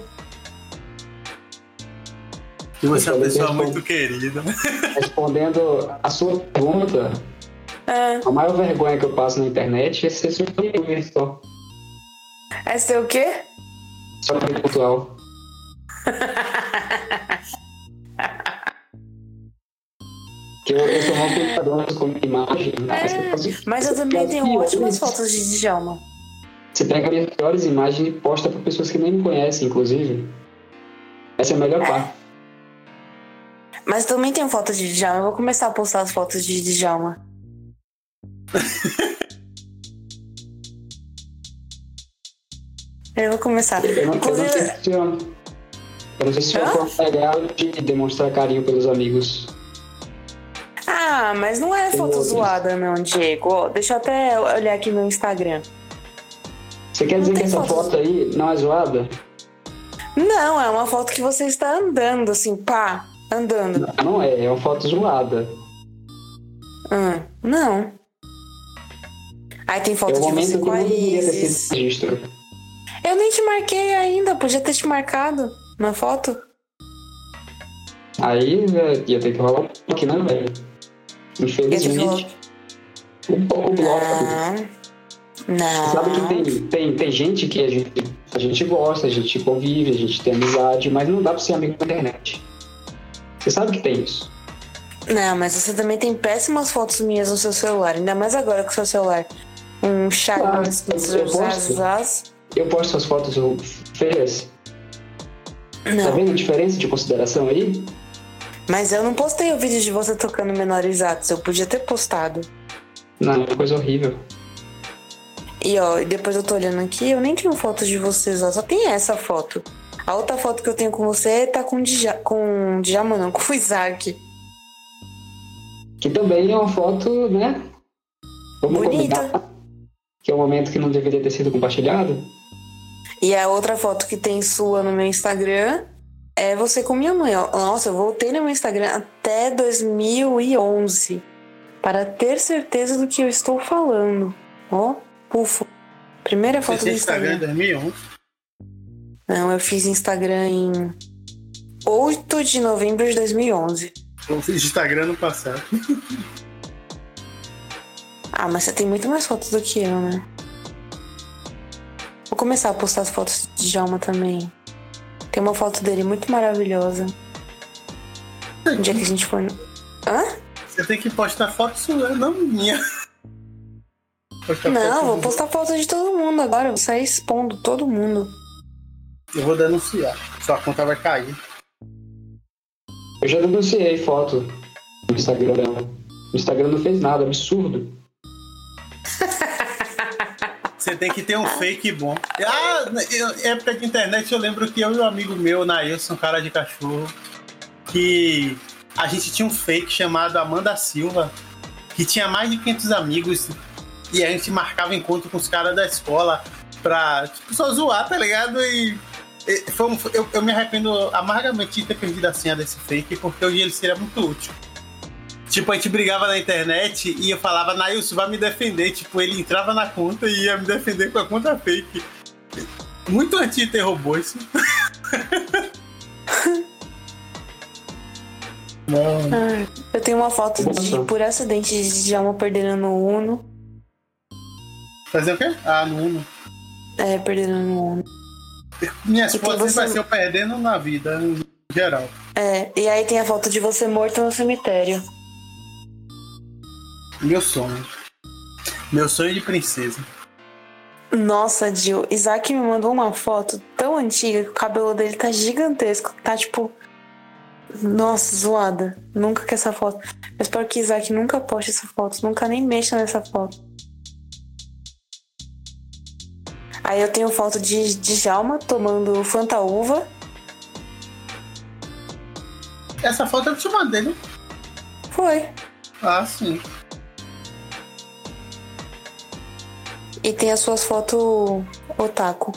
E você é uma pessoa muito querida. Respondendo a sua pergunta, é. a maior vergonha que eu passo na internet é ser surpreendido só. É ser o quê? Só pontual. eu, eu sou uma cuidadora com imagem. Né? É, mas eu também tenho ótimas fotos de Djalma. Você pega minhas melhores imagens e posta para pessoas que nem me conhecem, inclusive. Essa é a melhor é. parte. Mas também tem fotos de Djalma. Eu vou começar a postar as fotos de Djalma. eu vou começar. Eu não, Inclusive... eu não sei se eu, eu não sei se é de demonstrar carinho pelos amigos. Ah, mas não é foto zoada, não, Diego. Deixa eu até olhar aqui no Instagram. Você quer não dizer que essa foto... foto aí não é zoada? Não, é uma foto que você está andando, assim, pá. Andando. Não, não é, é uma foto zoada. Ah, não. Aí tem foto é de você com a Isis. Eu nem te marquei ainda, podia ter te marcado na foto. Aí é, ia ter que rolar um aqui, né, velho? Infelizmente. Um pouco bloco. Não. Sabe que tem, tem, tem gente que a gente, a gente gosta, a gente convive, a gente tem amizade, mas não dá pra ser amigo na internet. Você sabe que tem isso. Não, mas você também tem péssimas fotos minhas no seu celular, ainda mais agora com o seu celular. Um chat ah, eu, eu, posto, eu posto as fotos feias. Não. Tá vendo a diferença de consideração aí? Mas eu não postei o vídeo de você tocando menorizados, eu podia ter postado. Não, é uma coisa horrível. E ó, depois eu tô olhando aqui, eu nem tenho fotos de vocês, ó. Só tem essa foto. A outra foto que eu tenho com você tá com o Dja, com o Djama, não, com o Isaac. Que também é uma foto, né? Vamos Bonita. combinar Que é um momento que não deveria ter sido compartilhado. E a outra foto que tem sua no meu Instagram é você com minha mãe. ó. Nossa, eu voltei no meu Instagram até 2011 para ter certeza do que eu estou falando. Ó, pufo. Primeira Você foto do tinha Instagram em Instagram. 2011? Não, eu fiz Instagram em 8 de novembro de 2011. Eu fiz Instagram no passado. Ah, mas você tem muito mais fotos do que eu, né? Vou começar a postar as fotos de Djalma também. Tem uma foto dele muito maravilhosa. Um dia que a gente for. no- Hã? Você tem que postar foto sua, não minha. Postar Não, foto vou postar foto de todo mundo agora. Vou sair expondo todo mundo. Eu vou denunciar. Sua conta vai cair. Eu já denunciei foto no Instagram. O Instagram não fez nada, absurdo. Você tem que ter um fake bom. Ah, época de internet eu lembro que eu e um amigo meu, Nailson, cara de cachorro, que a gente tinha um fake chamado Amanda Silva, que tinha mais de 500 amigos e a gente marcava encontro com os caras da escola pra tipo, só zoar, tá ligado? E, e foi um- eu, eu me arrependo amargamente de ter perdido a senha desse fake, porque hoje ele seria muito útil. Tipo, a gente brigava na internet e eu falava, Nailson, vai me defender. Tipo, ele entrava na conta e ia me defender com a conta fake. Muito anti-ter robô isso. Não. Ai, eu tenho uma foto de, por acidente, de Djalma perdendo no Uno. Fazer o quê? Ah, no Uno. É, perdendo no Uno. Minha E sempre você- vai ser eu perdendo na vida, em geral. É, e aí tem a foto de você morto no cemitério. Meu sonho. Meu sonho de princesa. Nossa, Gil, Isaac me mandou uma foto tão antiga que o cabelo dele tá gigantesco. Tá tipo. Nossa, zoada. Nunca que essa foto. Eu espero que Isaac nunca poste essa foto. Nunca nem mexa nessa foto. Aí eu tenho foto de Djalma tomando Fanta Uva. Essa foto eu te mandei, né? Foi. Ah, sim. E tem as suas fotos otaku.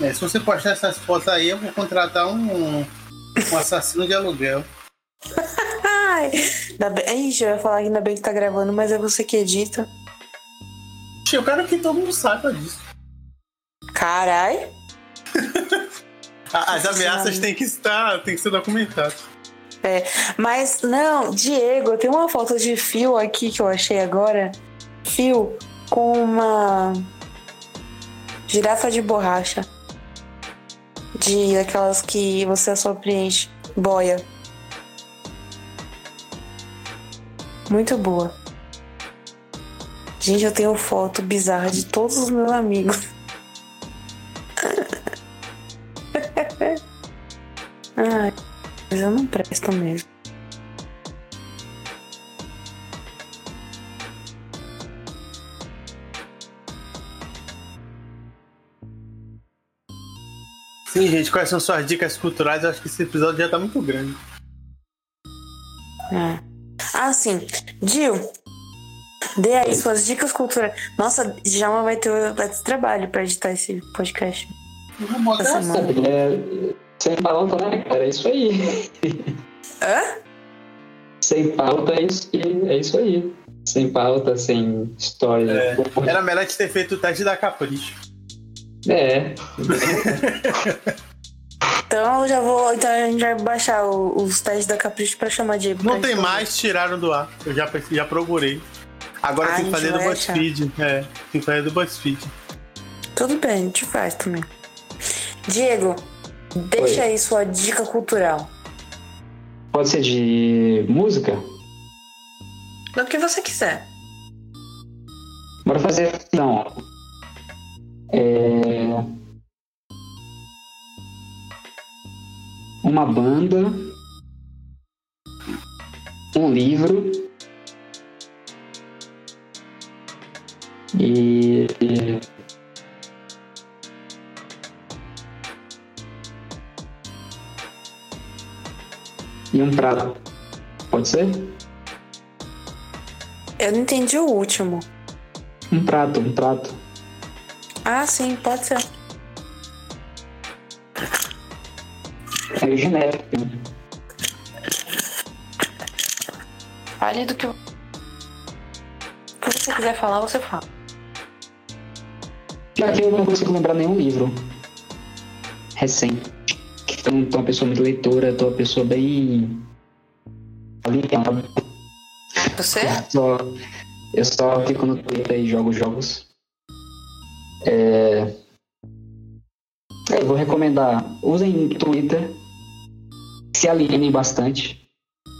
É, se você postar essas fotos aí, eu vou contratar um, um assassino de aluguel. Ai! Ainda bem, Ixi, eu ia falar que ainda bem que tá gravando, mas é você que edita. Eu quero que todo mundo saiba disso. Carai! As ameaças têm que estar, têm que ser documentadas. Mas não, Diego, tem uma foto de fio aqui que eu achei agora. Fio com uma girafa de borracha. De aquelas que você só preenche. Boia. Muito boa. Gente, eu tenho foto bizarra de todos os meus amigos. Ai, mas eu não presto mesmo. Sim, gente, quais são suas dicas culturais? Eu acho que esse episódio já tá muito grande. É. Ah, sim. Gil, dê aí suas dicas culturais. Nossa, Djalma vai ter, vai ter trabalho pra editar esse podcast. Eu vou essa. semana. É, sem pauta, né, cara? É isso aí. Hã? Sem pauta é isso, aí, é isso aí. Sem pauta, sem história. É. Era melhor te ter feito o teste da Capricho. É. Então eu já vou. Então a gente vai baixar os testes da Capricho pra chamar Diego. Não tem mais, tiraram do ar. Eu já, já procurei. Agora Ah, tem que fazer do BuzzFeed. É, tem que fazer do BuzzFeed. Tudo bem, a gente faz também. Diego, deixa Oi. aí sua dica cultural. Pode ser de música? Do que você quiser. Bora fazer não. É... Uma banda, um livro E. E um prato. Pode ser? Eu não entendi o último. Um prato, um prato. Ah, sim, pode ser. É genérico. Fale do que. O que você quiser falar, você fala. Já que eu não consigo lembrar nenhum livro recente. Então, tô uma pessoa muito leitora, tô uma pessoa bem. Você? Só, eu só fico no Twitter e jogo jogos. É... Eu vou recomendar. Usem Twitter. Se alienem bastante.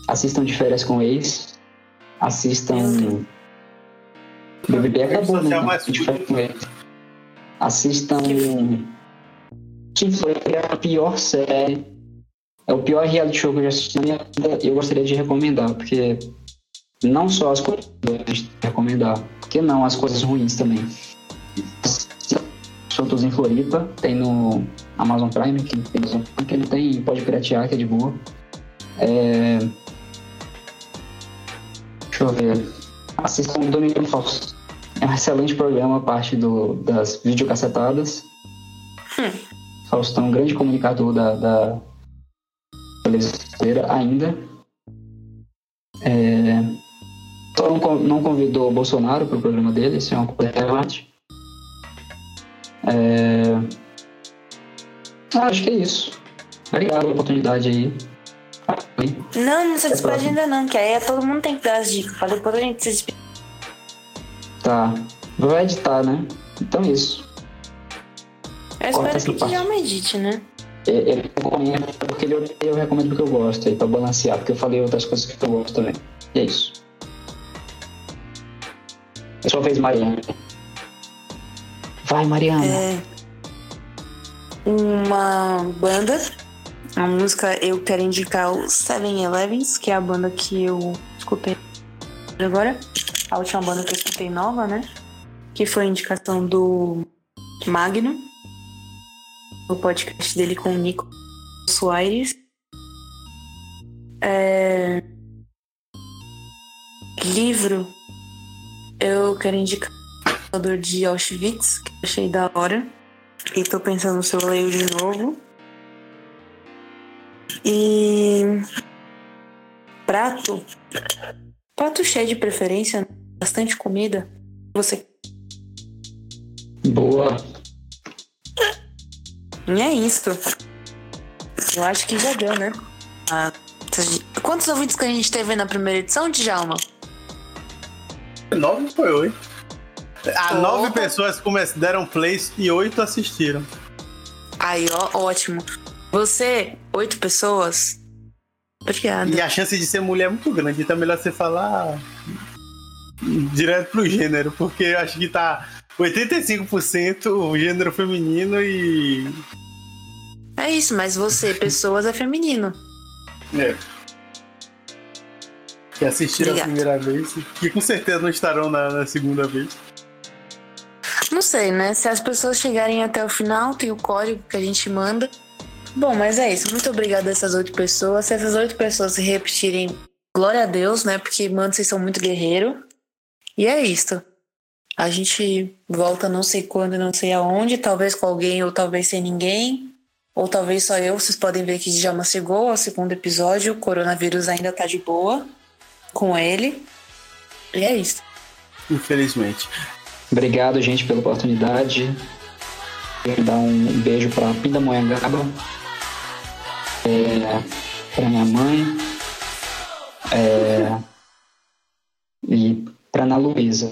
Assistam de férias com ex. Assistam. BBB acabou, né? De férias com ex. Assistam. Team Flake é a pior série. É o pior reality show que eu já assisti na minha vida. e Eu gostaria de recomendar, porque não só as coisas recomendar, porque não as coisas ruins também. Soltos em Floripa, tem no Amazon Prime, quem tem, quem não tem pode piratear, que é de boa. É... Deixa eu ver. Assistam o Domingo Falso. É um excelente programa, parte do, das videocassetadas. Faustão, um grande comunicador da, da brasileira ainda. É, não, con- não convidou o Bolsonaro para o programa dele, isso é uma coisa relevante. É, ah, acho que é isso. Obrigado pela oportunidade aí. Não, não se despede ainda não, que aí todo mundo tem que dar as dicas. Pra depois a gente se despedir. Tá. Vou editar, né? Então é isso. Eu espero essa que parte. já medite, né? Ele ele recomenda porque ele eu recomendo porque eu gosto, aí pra balancear, porque eu falei outras coisas que eu gosto também. E é isso. É sua vez, Mariana. Vai, Mariana. É. Uma banda. A música eu quero indicar o Seven Elevens, que é a banda que eu escutei agora. A última banda que eu escutei nova, né? Que foi a indicação do Magno. O podcast dele com o Nico Soares. É... Livro. Eu quero indicar o Salvador de Auschwitz, que eu achei da hora. E tô pensando se eu leio de novo. E. Prato. Prato cheio de preferência, bastante comida. Você. Boa. E é isso. Eu acho que já deu, né? Ah, quantos ouvintes que a gente teve na primeira edição, Djalma? Nove foi oito. Ah, Opa. nove pessoas deram plays e oito assistiram. Aí, ó, ótimo. Você, oito pessoas. Obrigada. E a chance de ser mulher é muito grande, então é melhor você falar direto pro gênero, porque eu acho que tá 85% o gênero feminino e. É isso, mas você, pessoas, é feminino. É. Que assistiram Obrigada. a primeira vez, que com certeza não estarão na, na segunda vez. Não sei, né? Se as pessoas chegarem até o final, tem o código que a gente manda. Bom, mas é isso. Muito obrigada a essas oito pessoas. Se essas oito pessoas se repetirem, glória a Deus, né? Porque, mano, vocês são muito guerreiro. E é isso. A gente volta não sei quando, não sei aonde. Talvez com alguém ou talvez sem ninguém. Ou talvez só eu. Vocês podem ver que Djalma chegou ao segundo episódio. O coronavírus ainda tá de boa com ele. E é isso. Infelizmente. Obrigado, gente, pela oportunidade. Quero dar um beijo pra Pindamonhangaba, é, pra minha mãe é, e pra Ana Luísa.